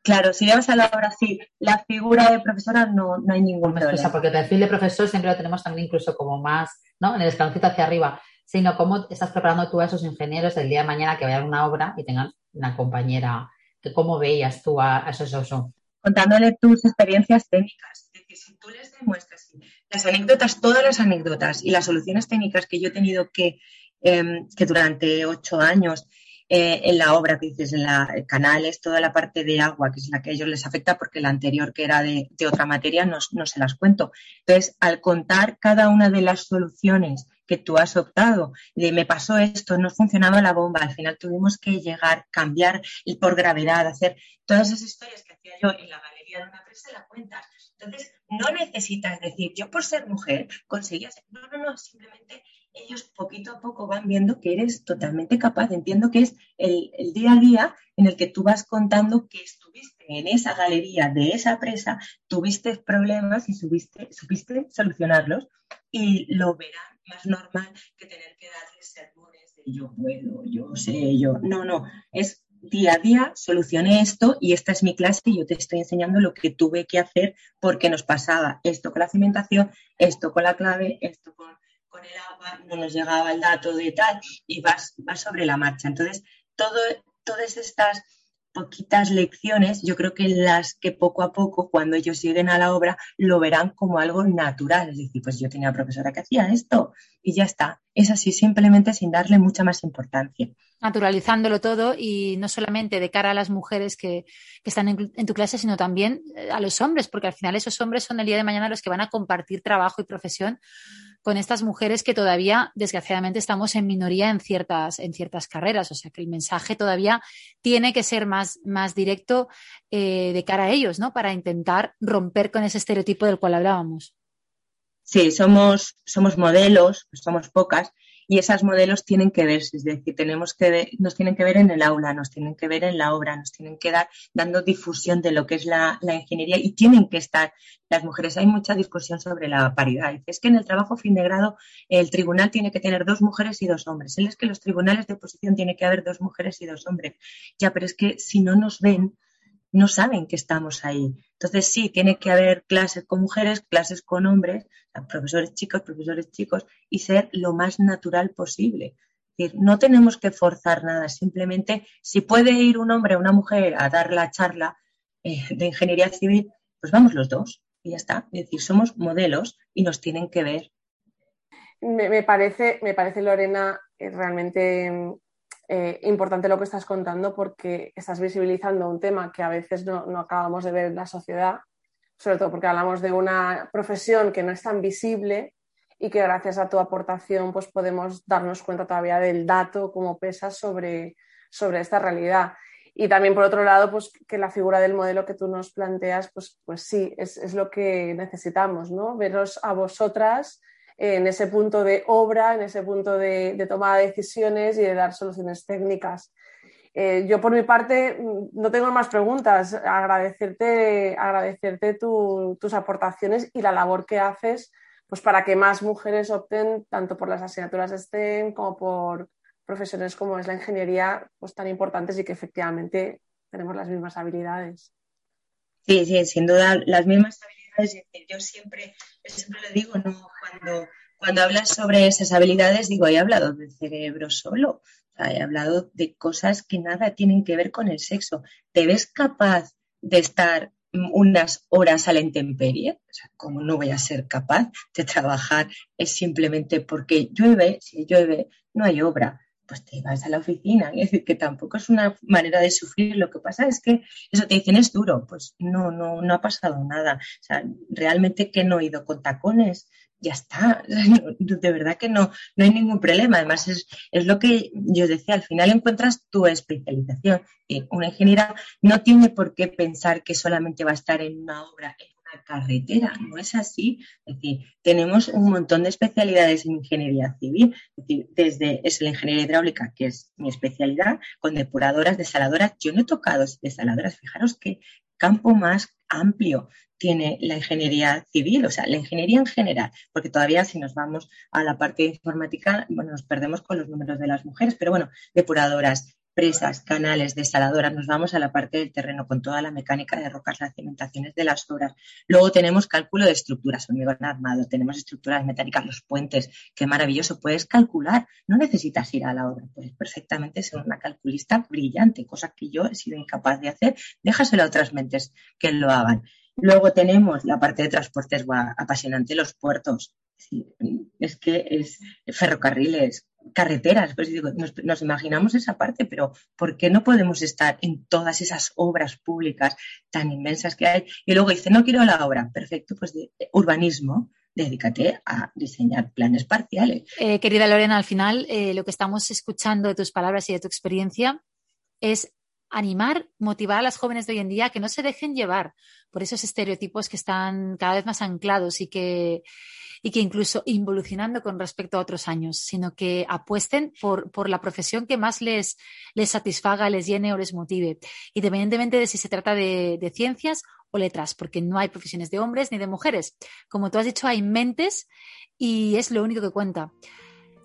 Claro, si llevas a la obra así la figura de profesora, no, no hay ningún problema. porque el perfil de profesor siempre lo tenemos también incluso como más, ¿no? En el escaloncito hacia arriba, sino cómo estás preparando tú a esos ingenieros el día de mañana que vayan a una obra y tengan una compañera, que cómo veías tú a, esos, esos, Contándole tus experiencias técnicas. Es decir, si tú les demuestras las anécdotas, todas las anécdotas y las soluciones técnicas que yo he tenido que, em, que durante ocho años eh, en la obra que dices, en la canales, toda la parte de agua, que es la que a ellos les afecta, porque la anterior, que era de, otra materia, no, se las cuento. Entonces, al contar cada una de las soluciones que tú has optado, de me pasó esto, no funcionaba la bomba, al final tuvimos que llegar, cambiar por gravedad, hacer todas esas historias que hacía yo en la galería de una empresa, la cuentas. Entonces, no necesitas decir, yo por ser mujer conseguía No, no, no, simplemente ellos poquito a poco van viendo que eres totalmente capaz. Entiendo que es el, día a día en el que tú vas contando que estuviste en esa galería de esa presa, tuviste problemas y subiste, supiste solucionarlos y lo verán más normal que tener que darles sermones de yo puedo, yo sé, yo. No, no, es día a día solucioné esto y esta es mi clase y yo te estoy enseñando lo que tuve que hacer porque nos pasaba esto con la cimentación, esto con la clave, esto con no nos llegaba el dato de tal y vas, sobre la marcha. Entonces, todas estas poquitas lecciones, yo creo que las que poco a poco, cuando ellos lleguen a la obra, lo verán como algo natural. Es decir, pues yo tenía profesora que hacía esto y ya está. Es así, simplemente sin darle mucha más importancia. Naturalizándolo todo y no solamente de cara a las mujeres que, están en, en, tu clase, sino también eh, a los hombres, porque al final esos hombres son el día de mañana los que van a compartir trabajo y profesión con estas mujeres que todavía, desgraciadamente, estamos en minoría en ciertas, en ciertas carreras. O sea que el mensaje todavía tiene que ser más, más directo eh, de cara a ellos, ¿no? Para intentar romper con ese estereotipo del cual hablábamos. Sí, somos, somos modelos, somos pocas, y esas modelos tienen que verse, es decir, tenemos que nos tienen que ver en el aula, nos tienen que ver en la obra, nos tienen que dar dando difusión de lo que es la, ingeniería y tienen que estar las mujeres. Hay mucha discusión sobre la paridad. Es que en el trabajo fin de grado el tribunal tiene que tener dos mujeres y dos hombres. Es que los tribunales de oposición tiene que haber dos mujeres y dos hombres. Ya, pero es que si no nos ven, no saben que estamos ahí. Entonces sí, tiene que haber clases con mujeres, clases con hombres, profesores chicos, profesores chicos, y ser lo más natural posible. Es decir, no tenemos que forzar nada, simplemente si puede ir un hombre o una mujer a dar la charla eh, de ingeniería civil, pues vamos los dos y ya está. Es decir, somos modelos y nos tienen que ver. Me, parece, me parece, Lorena, eh, realmente eh, importante lo que estás contando porque estás visibilizando un tema que a veces no, acabamos de ver en la sociedad, sobre todo porque hablamos de una profesión que no es tan visible y que gracias a tu aportación pues podemos darnos cuenta todavía del dato como pesa sobre, sobre esta realidad. Y también, por otro lado, pues que la figura del modelo que tú nos planteas, pues, pues sí, es, es lo que necesitamos, ¿no? Veros a vosotras en ese punto de obra, en ese punto de, toma de decisiones y de dar soluciones técnicas. Eh, yo por mi parte no tengo más preguntas. Agradecerte, agradecerte tu, tus aportaciones y la labor que haces pues, para que más mujeres opten tanto por las asignaturas STEM como por profesiones como es la ingeniería pues, tan importantes y que efectivamente tenemos las mismas habilidades. Sí, sí, sin duda las mismas habilidades yo siempre, siempre lo digo, ¿no? Cuando, cuando hablas sobre esas habilidades, digo, he hablado del cerebro solo, he hablado de cosas que nada tienen que ver con el sexo. ¿Te ves capaz de estar unas horas a la intemperie? O como no voy a ser capaz de trabajar es simplemente porque llueve, si llueve no hay obra pues te vas a la oficina. Es decir, que tampoco es una manera de sufrir. Lo que pasa es que eso te dicen es duro. Pues no, no, no ha pasado nada. O sea, realmente que no he ido con tacones. Ya está, de verdad que no, no hay ningún problema. Además, es, es lo que yo decía, al final encuentras tu especialización. Una ingeniera no tiene por qué pensar que solamente va a estar en una obra, carretera, no es así. Es decir, tenemos un montón de especialidades en ingeniería civil, desde es la ingeniería hidráulica, que es mi especialidad, con depuradoras, desaladoras. Yo no he tocado desaladoras, fijaros qué campo más amplio tiene la ingeniería civil, o sea, la ingeniería en general, porque todavía si nos vamos a la parte informática, bueno, nos perdemos con los números de las mujeres, pero bueno, depuradoras, presas, canales, desaladoras, nos vamos a la parte del terreno con toda la mecánica de rocas, las cimentaciones de las obras. Luego tenemos cálculo de estructuras, hormigón armado, tenemos estructuras metálicas, los puentes, qué maravilloso, puedes calcular, no necesitas ir a la obra, puedes perfectamente ser una calculista brillante, cosa que yo he sido incapaz de hacer, déjaselo a otras mentes que lo hagan. Luego tenemos la parte de transportes apasionante, los puertos. Es que es ferrocarriles, carreteras, pues digo, nos, imaginamos esa parte, pero ¿por qué no podemos estar en todas esas obras públicas tan inmensas que hay? Y luego dice, no quiero la obra, perfecto, pues de urbanismo, dedícate a diseñar planes parciales. Eh, querida Lorena, al final eh, lo que estamos escuchando de tus palabras y de tu experiencia es animar, motivar a las jóvenes de hoy en día a que no se dejen llevar por esos estereotipos que están cada vez más anclados y que, y que incluso involucionando con respecto a otros años, sino que apuesten por, por la profesión que más les, les satisfaga, les llene o les motive, independientemente de si se trata de, de ciencias o letras, porque no hay profesiones de hombres ni de mujeres. Como tú has dicho, hay mentes y es lo único que cuenta.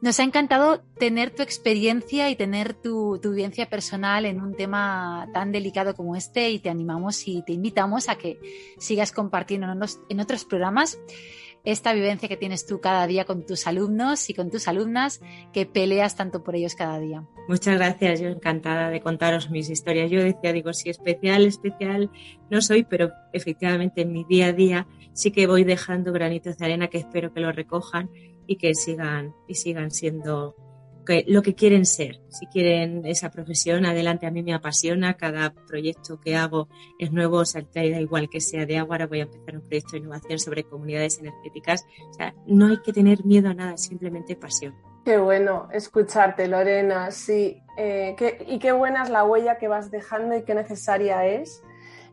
Nos ha encantado tener tu experiencia y tener tu, vivencia personal en un tema tan delicado como este y te animamos y te invitamos a que sigas compartiendo en, en otros programas esta vivencia que tienes tú cada día con tus alumnos y con tus alumnas, que peleas tanto por ellos cada día. Muchas gracias, yo encantada de contaros mis historias. Yo decía, digo, sí, especial, especial no soy, pero efectivamente en mi día a día sí que voy dejando granitos de arena que espero que lo recojan y que sigan y sigan siendo lo que quieren ser. Si quieren esa profesión, adelante. A mí me apasiona. Cada proyecto que hago es nuevo. O sea, da igual que sea de agua. Ahora voy a empezar un proyecto de innovación sobre comunidades energéticas. O sea, no hay que tener miedo a nada, simplemente pasión. Qué bueno escucharte, Lorena. Sí, eh, y qué buena es la huella que vas dejando y qué necesaria es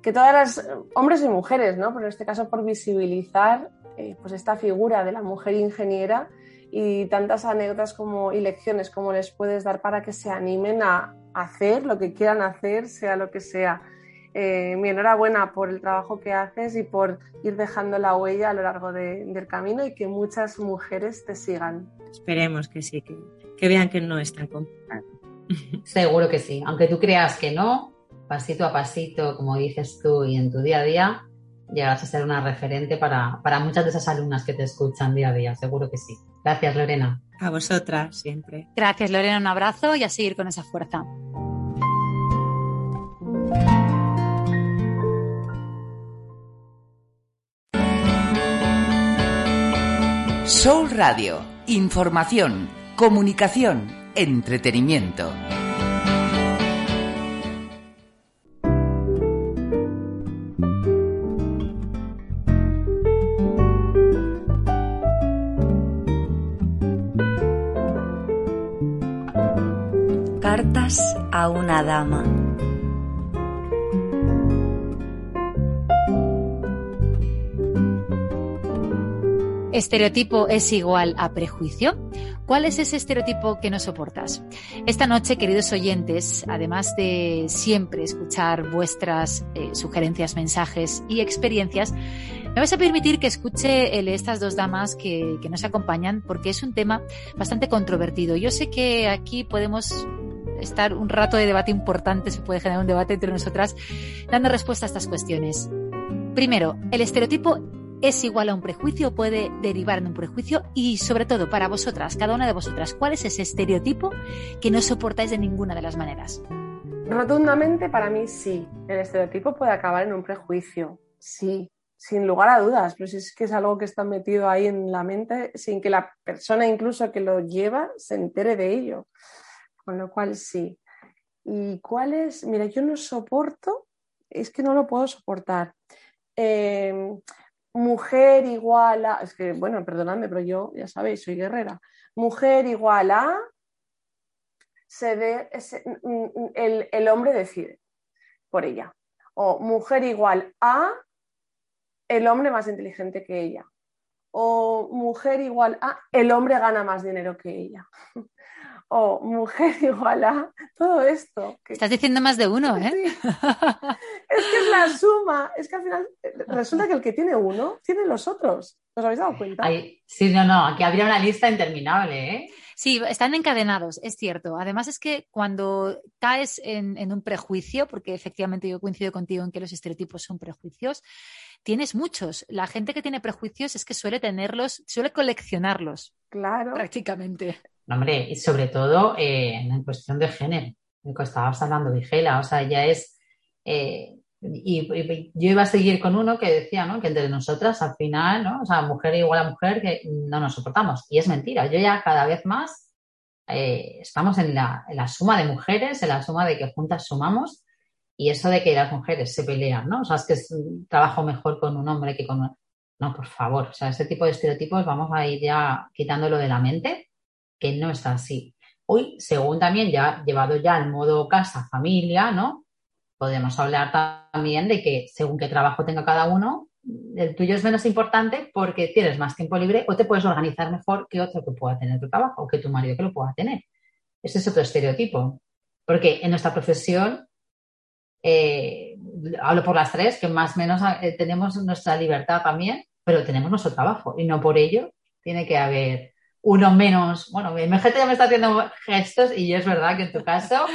que todas las hombres y mujeres, ¿no? Pero en este caso por visibilizar eh, pues esta figura de la mujer ingeniera y tantas anécdotas como y lecciones como les puedes dar para que se animen a hacer lo que quieran hacer, sea lo que sea. Eh, mi enhorabuena por el trabajo que haces y por ir dejando la huella a lo largo del camino y que muchas mujeres te sigan. Esperemos que sí, que, que vean que no es tan complicado. Seguro que sí, aunque tú creas que no, pasito a pasito, como dices tú, y en tu día a día, llegarás a ser una referente para, para muchas de esas alumnas que te escuchan día a día, seguro que sí. Gracias, Lorena. A vosotras, siempre. Gracias, Lorena. Un abrazo y a seguir con esa fuerza. Soul Radio. Información, comunicación, entretenimiento. Soportas a una dama? ¿Estereotipo es igual a prejuicio? ¿Cuál es ese estereotipo que no soportas? Esta noche, queridos oyentes, además de siempre escuchar vuestras eh, sugerencias, mensajes y experiencias, me vais a permitir que escuche estas dos damas que nos acompañan porque es un tema bastante controvertido. Yo sé que aquí podemos estar un rato de debate importante, se puede generar un debate entre nosotras dando respuesta a estas cuestiones. Primero, el estereotipo es igual a un prejuicio o puede derivar en un prejuicio y sobre todo para vosotras, cada una de vosotras, ¿cuál es ese estereotipo que no soportáis de ninguna de las maneras? Rotundamente para mí sí, el estereotipo puede acabar en un prejuicio, sí, sin lugar a dudas, pero si es que es algo que está metido ahí en la mente sin que la persona incluso que lo lleva se entere de ello, con lo cual sí. ¿Y cuál es? Mira, yo no soporto, es que no lo puedo soportar. Eh, mujer igual a, es que, bueno, perdonadme, pero yo, ya sabéis, soy guerrera. Mujer igual a, se de, el, el hombre decide por ella. O mujer igual a, el hombre más inteligente que ella. O mujer igual a, el hombre gana más dinero que ella. o mujer igual a todo esto. Estás diciendo más de uno, ¿eh? Es que es la suma. Es que al final eh, resulta que el que tiene uno tiene los otros. ¿Os habéis dado cuenta? sí, no, no. Aquí habría una lista interminable, ¿eh? Sí, están encadenados, es cierto. Además es que cuando caes en, en, un prejuicio, porque efectivamente yo coincido contigo en que los estereotipos son prejuicios, tienes muchos. La gente que tiene prejuicios es que suele tenerlos, suele coleccionarlos. Claro. Prácticamente. Hombre, y sobre todo eh, en cuestión de género, que estabas hablando, Vigela, o sea, ya es... Eh, y, yo iba a seguir con uno que decía, ¿no? Que entre nosotras al final, ¿no? O sea, mujer igual a mujer que no nos soportamos. Y es mentira. Yo ya cada vez más eh, estamos en la, en la, suma de mujeres, en la suma de que juntas sumamos. Y eso de que las mujeres se pelean, ¿no? O sea, es que trabajo mejor con un hombre que con un... No, por favor. O sea, ese tipo de estereotipos vamos a ir ya quitándolo de la mente que no está así. Hoy, según también ya llevado ya al modo casa, familia, ¿no? Podemos hablar también de que según qué trabajo tenga cada uno, el tuyo es menos importante porque tienes más tiempo libre o te puedes organizar mejor que otro que pueda tener tu trabajo o que tu marido que lo pueda tener. Ese es otro estereotipo. Porque en nuestra profesión, eh, hablo por las tres, que más o menos eh, tenemos nuestra libertad también, pero tenemos nuestro trabajo y no por ello tiene que haber uno menos. Bueno, mi gente ya me está haciendo gestos y yo es verdad que en tu caso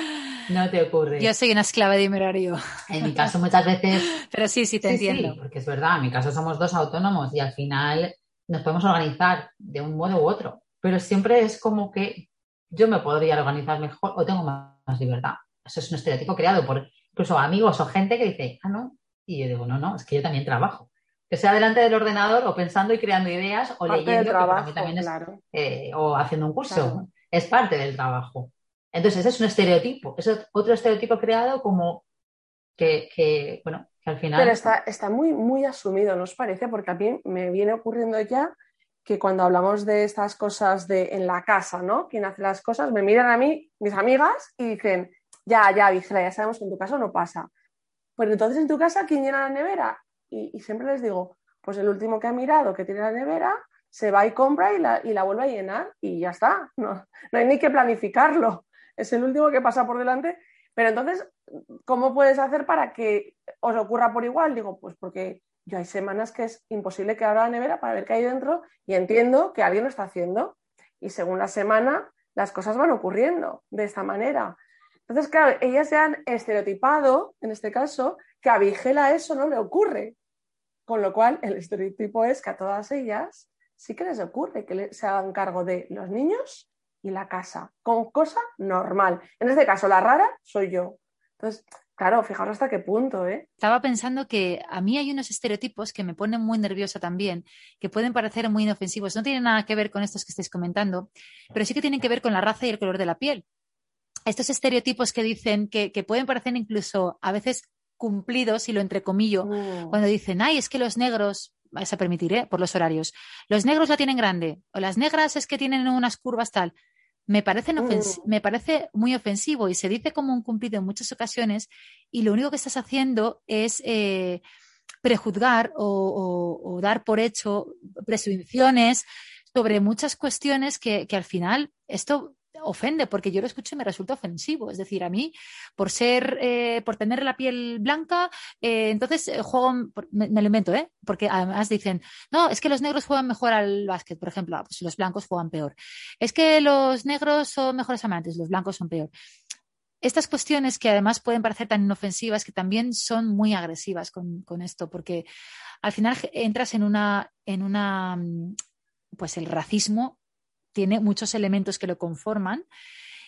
no te ocurre. Yo soy una esclava de mi horario. En mi caso muchas veces... Pero sí, sí te sí, entiendo. Sí, porque es verdad, en mi caso somos dos autónomos y al final nos podemos organizar de un modo u otro, pero siempre es como que yo me podría organizar mejor o tengo más libertad. Eso es un estereotipo creado por incluso amigos o gente que dice, ah, no. Y yo digo, no, no, es que yo también trabajo que sea delante del ordenador o pensando y creando ideas o parte leyendo, trabajo, también es, claro. eh, o haciendo un curso. Claro. Es parte del trabajo. Entonces, ese es un estereotipo. Es otro estereotipo creado como que, que bueno, que al final. Pero está, está muy, muy asumido, ¿no os parece? Porque a mí me viene ocurriendo ya que cuando hablamos de estas cosas de en la casa, ¿no? Quien hace las cosas, me miran a mí, mis amigas, y dicen, ya, ya, Vigela, ya sabemos que en tu caso no pasa. Pues entonces en tu casa, ¿quién llena la nevera? Y, siempre les digo, pues el último que ha mirado que tiene la nevera, se va y compra y la, y la vuelve a llenar y ya está. No, no, hay ni que planificarlo. Es el último que pasa por delante. Pero entonces, ¿cómo puedes hacer para que os ocurra por igual? Digo, pues porque yo hay semanas que es imposible que abra la nevera para ver qué hay dentro y entiendo que alguien lo está haciendo. Y según la semana, las cosas van ocurriendo de esta manera. Entonces, claro, ellas se han estereotipado, en este caso, que a Vigela eso no le ocurre. Con lo cual, el estereotipo es que a todas ellas sí que les ocurre que se hagan cargo de los niños y la casa, con cosa normal. En este caso, la rara soy yo. Entonces, claro, fijaos hasta qué punto, ¿eh? Estaba pensando que a mí hay unos estereotipos que me ponen muy nerviosa también, que pueden parecer muy inofensivos. No tienen nada que ver con estos que estáis comentando, pero sí que tienen que ver con la raza y el color de la piel. Estos estereotipos que dicen que, que pueden parecer incluso a veces cumplidos, y lo entrecomillo, Mm. cuando dicen, ay, es que los negros, vais a permitir, ¿eh? por los horarios, los negros la tienen grande, o las negras es que tienen unas curvas tal. me parece, mm. me parece muy ofensivo y se dice como un cumplido en muchas ocasiones y lo único que estás haciendo es eh, prejuzgar o, dar por hecho presunciones sobre muchas cuestiones que, que al final esto ofende, porque yo lo escucho y me resulta ofensivo. Es decir, a mí, por ser, eh, por tener la piel blanca, eh, entonces eh, juego, me, lo invento, ¿eh? Porque además dicen, no, es que los negros juegan mejor al básquet, por ejemplo, ah, pues los blancos juegan peor. Es que los negros son mejores amantes, los blancos son peor. Estas cuestiones que además pueden parecer tan inofensivas, que también son muy agresivas con, con esto, porque al final entras en una, en una, mm, pues el racismo tiene muchos elementos que lo conforman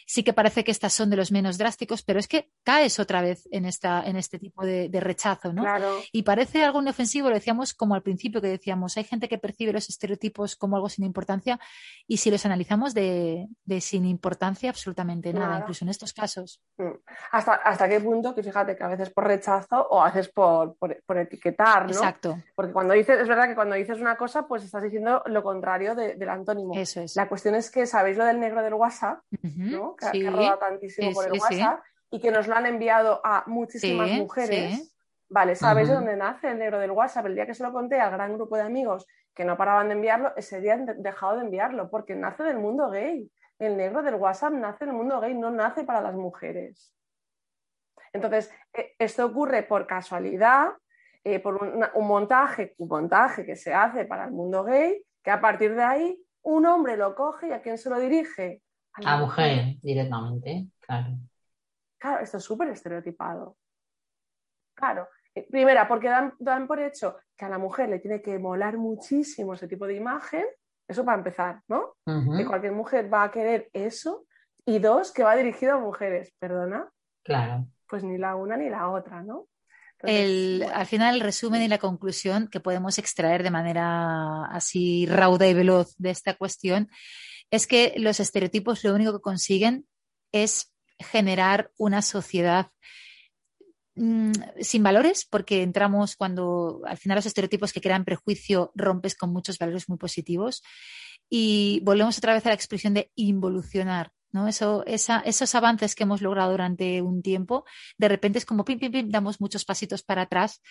sí que parece que estas son de los menos drásticos, pero es que caes otra vez en, esta, en este tipo de, rechazo, ¿no? Y parece algo inofensivo, lo decíamos como al principio que decíamos, hay gente que percibe los estereotipos como algo sin importancia y si los analizamos de, sin importancia absolutamente nada, incluso en estos casos. Mm. ¿Hasta, ¿Hasta qué punto? Que fíjate que a veces por rechazo o a veces por, por, etiquetar, ¿no? Exacto. Porque cuando dices, es verdad que cuando dices una cosa, pues estás diciendo lo contrario del antónimo. Eso es. La cuestión es que sabéis lo del negro del WhatsApp, ¿no? Que, ha rodado tantísimo por el WhatsApp y que nos lo han enviado a muchísimas mujeres. Vale, ¿sabes de dónde nace el negro del WhatsApp? El día que se lo conté al gran grupo de amigos que no paraban de enviarlo, ese día han dejado de enviarlo, porque nace del mundo gay. El negro del WhatsApp nace del mundo gay, no nace para las mujeres. Entonces, e, esto ocurre por casualidad, eh, por un, montaje, un montaje que se hace para el mundo gay, que a partir de ahí un hombre lo coge y a quién se lo dirige? A la mujer directamente, claro. Claro, esto es súper estereotipado. Claro. Eh, primera, porque dan, por hecho que a la mujer le tiene que molar muchísimo ese tipo de imagen. Eso para empezar, ¿no? Que cualquier mujer va a querer eso. Y dos, que va dirigido a mujeres, ¿perdona? Claro. Pues ni la una ni la otra, ¿no? Al final, el resumen y la conclusión que podemos extraer de manera así rauda y veloz de esta cuestión es que los estereotipos lo único que consiguen es generar una sociedad mm, sin valores, porque entramos cuando al final los estereotipos que crean prejuicio rompes con muchos valores muy positivos y volvemos otra vez a la expresión de involucionar. ¿No? Eso, esos avances que hemos logrado durante un tiempo, de repente es como pim, pim, pim, damos muchos pasitos para atrás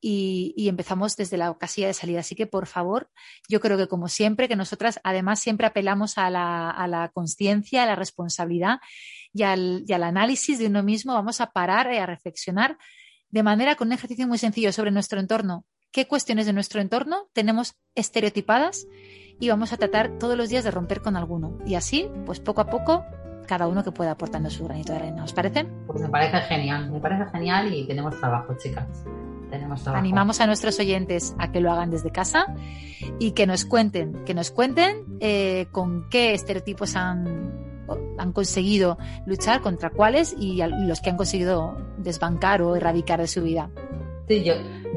y, empezamos desde la casilla de salida. Así que, por favor, yo creo que como siempre, que nosotras además siempre apelamos a la, a la conciencia, a la responsabilidad y al, y al análisis de uno mismo, vamos a parar y a reflexionar de manera con un ejercicio muy sencillo sobre nuestro entorno. ¿Qué cuestiones de nuestro entorno tenemos estereotipadas? Y vamos a tratar todos los días de romper con alguno. Y así, pues poco a poco, cada uno que pueda aportando su granito de arena. ¿Os parece? Pues me parece genial, me parece genial y tenemos trabajo, chicas. Tenemos trabajo. Animamos a nuestros oyentes a que lo hagan desde casa y que nos cuenten, que nos cuenten eh, con qué estereotipos han, han conseguido luchar, contra cuáles y los que han conseguido desbancar o erradicar de su vida. Sí, yo,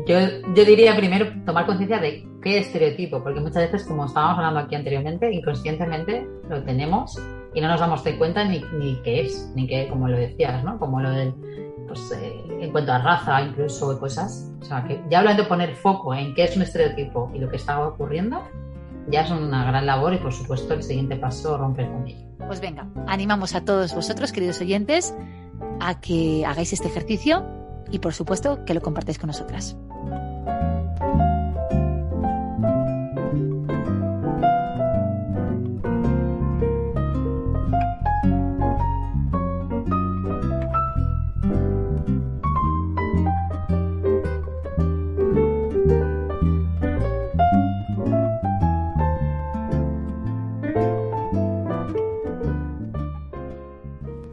yo, yo diría primero tomar conciencia de qué estereotipo, porque muchas veces, como estábamos hablando aquí anteriormente, inconscientemente lo tenemos y no nos damos de cuenta ni, ni qué es, ni qué, como lo decías, ¿no? Como lo del, pues, eh, en cuanto a raza, incluso cosas. O sea, que ya hablando de poner foco en qué es un estereotipo y lo que está ocurriendo, ya es una gran labor y, por supuesto, el siguiente paso romper con ello. Pues venga, animamos a todos vosotros, queridos oyentes, a que hagáis este ejercicio y por supuesto que lo compartáis con nosotras.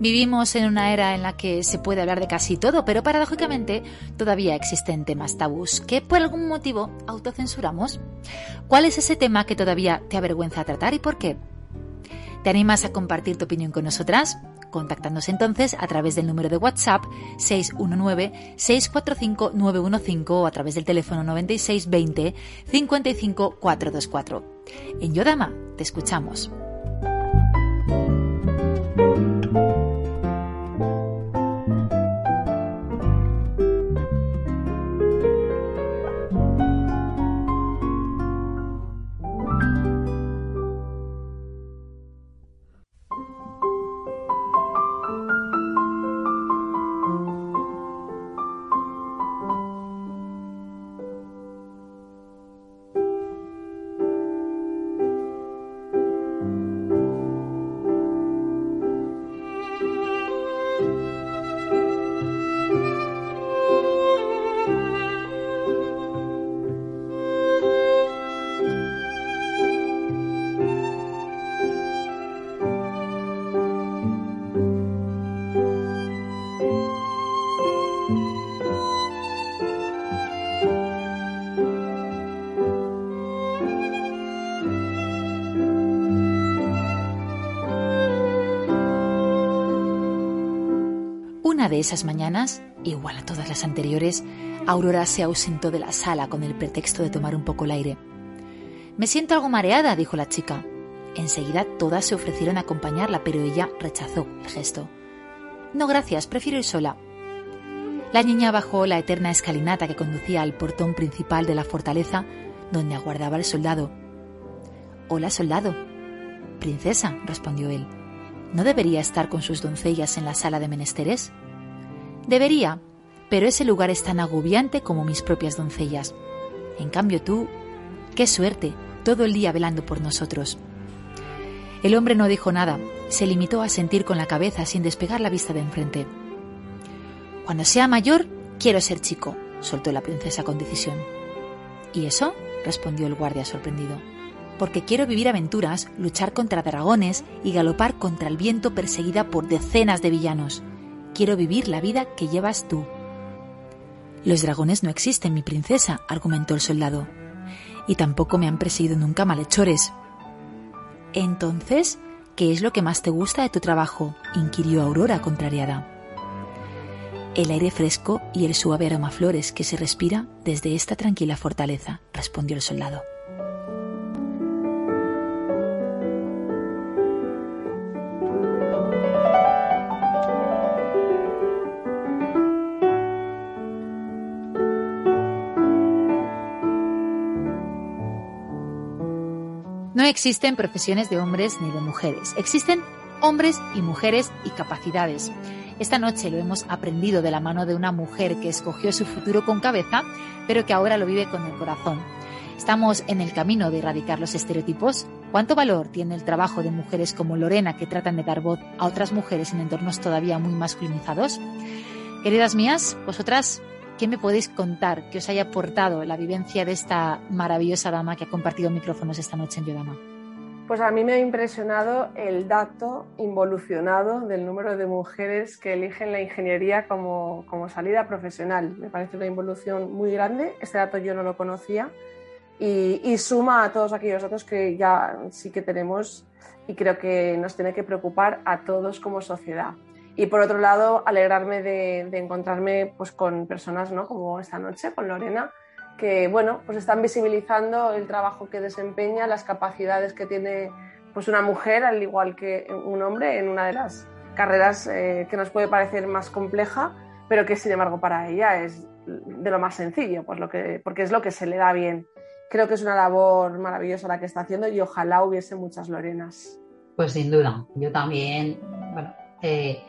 Vivimos en una era en la que se puede hablar de casi todo, pero paradójicamente todavía existen temas tabús que por algún motivo autocensuramos. ¿Cuál es ese tema que todavía te avergüenza tratar y por qué? ¿Te animas a compartir tu opinión con nosotras? Contactándonos entonces a través del número de WhatsApp 619-645-915 o a través del teléfono 9620 55 424. En Yodama te escuchamos. De esas mañanas, igual a todas las anteriores, Aurora se ausentó de la sala con el pretexto de tomar un poco el aire. Me siento algo mareada, dijo la chica. Enseguida todas se ofrecieron a acompañarla, pero ella rechazó el gesto. No, gracias, prefiero ir sola. La niña bajó la eterna escalinata que conducía al portón principal de la fortaleza, donde aguardaba el soldado. Hola, soldado. Princesa, respondió él. ¿No debería estar con sus doncellas en la sala de menesteres? Debería, pero ese lugar es tan agobiante como mis propias doncellas. En cambio tú, qué suerte, todo el día velando por nosotros. El hombre no dijo nada, se limitó a sentir con la cabeza sin despegar la vista de enfrente. Cuando sea mayor, quiero ser chico, soltó la princesa con decisión. ¿Y eso? respondió el guardia sorprendido. Porque quiero vivir aventuras, luchar contra dragones y galopar contra el viento perseguida por decenas de villanos. Quiero vivir la vida que llevas tú. Los dragones no existen, mi princesa, argumentó el soldado. Y tampoco me han presidido nunca malhechores. Entonces, ¿qué es lo que más te gusta de tu trabajo? inquirió Aurora contrariada. El aire fresco y el suave aroma flores que se respira desde esta tranquila fortaleza, respondió el soldado. Existen profesiones de hombres ni de mujeres. Existen hombres y mujeres y capacidades. Esta noche lo hemos aprendido de la mano de una mujer que escogió su futuro con cabeza, pero que ahora lo vive con el corazón. Estamos en el camino de erradicar los estereotipos. ¿Cuánto valor tiene el trabajo de mujeres como Lorena que tratan de dar voz a otras mujeres en entornos todavía muy masculinizados? Queridas mías, vosotras ¿Qué me podéis contar que os haya aportado la vivencia de esta maravillosa dama que ha compartido micrófonos esta noche en Yodama? Pues a mí me ha impresionado el dato involucionado del número de mujeres que eligen la ingeniería como, como, salida profesional. Me parece una involución muy grande. Este dato yo no lo conocía y, y suma a todos aquellos datos que ya sí que tenemos y creo que nos tiene que preocupar a todos como sociedad. Y por otro lado, alegrarme de, de encontrarme pues, con personas ¿no? como esta noche, con Lorena, que bueno, pues están visibilizando el trabajo que desempeña, las capacidades que tiene pues, una mujer, al igual que un hombre, en una de las carreras eh, que nos puede parecer más compleja, pero que sin embargo para ella es de lo más sencillo, pues lo que, porque es lo que se le da bien. Creo que es una labor maravillosa la que está haciendo y ojalá hubiese muchas Lorenas. Pues sin duda, yo también, bueno, eh,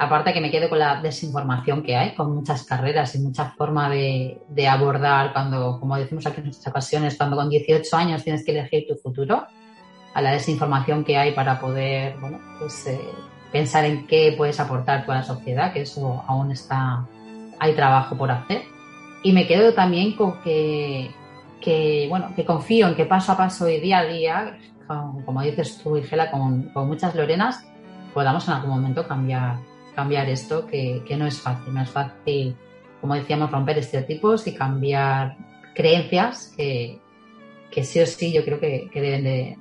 aparte que me quedo con la desinformación que hay, con muchas carreras y mucha forma de, abordar cuando, como decimos aquí en nuestras ocasiones, cuando con 18 años tienes que elegir tu futuro, a la desinformación que hay para poder, bueno, pues eh, pensar en qué puedes aportar a la sociedad, que eso aún está, hay trabajo por hacer. Y me quedo también con que, bueno, que confío en que paso a paso y día a día, como dices tú, Igela, con, con muchas Lorenas, podamos en algún momento cambiar cambiar esto, que, que, no es fácil, no es fácil, como decíamos, romper estereotipos y cambiar creencias que, que sí o sí yo creo que, que deben de,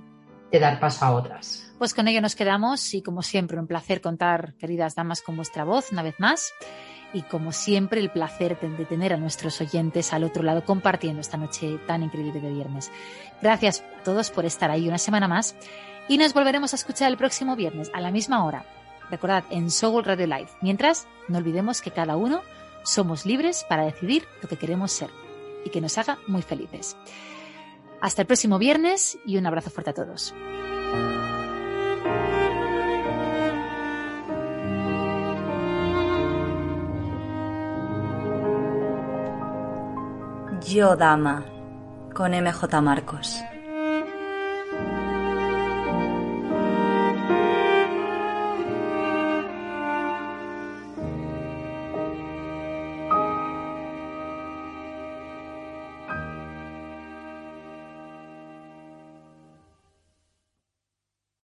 de, dar paso a otras. Pues con ello nos quedamos y como siempre un placer contar, queridas damas, con vuestra voz una vez más y como siempre el placer de tener a nuestros oyentes al otro lado compartiendo esta noche tan increíble de viernes. Gracias a todos por estar ahí una semana más y nos volveremos a escuchar el próximo viernes a la misma hora recordad, en Soul Radio Live. Mientras, no olvidemos que cada uno somos libres para decidir lo que queremos ser y que nos haga muy felices. Hasta el próximo viernes y un abrazo fuerte a todos. Yo, Dama, con MJ Marcos.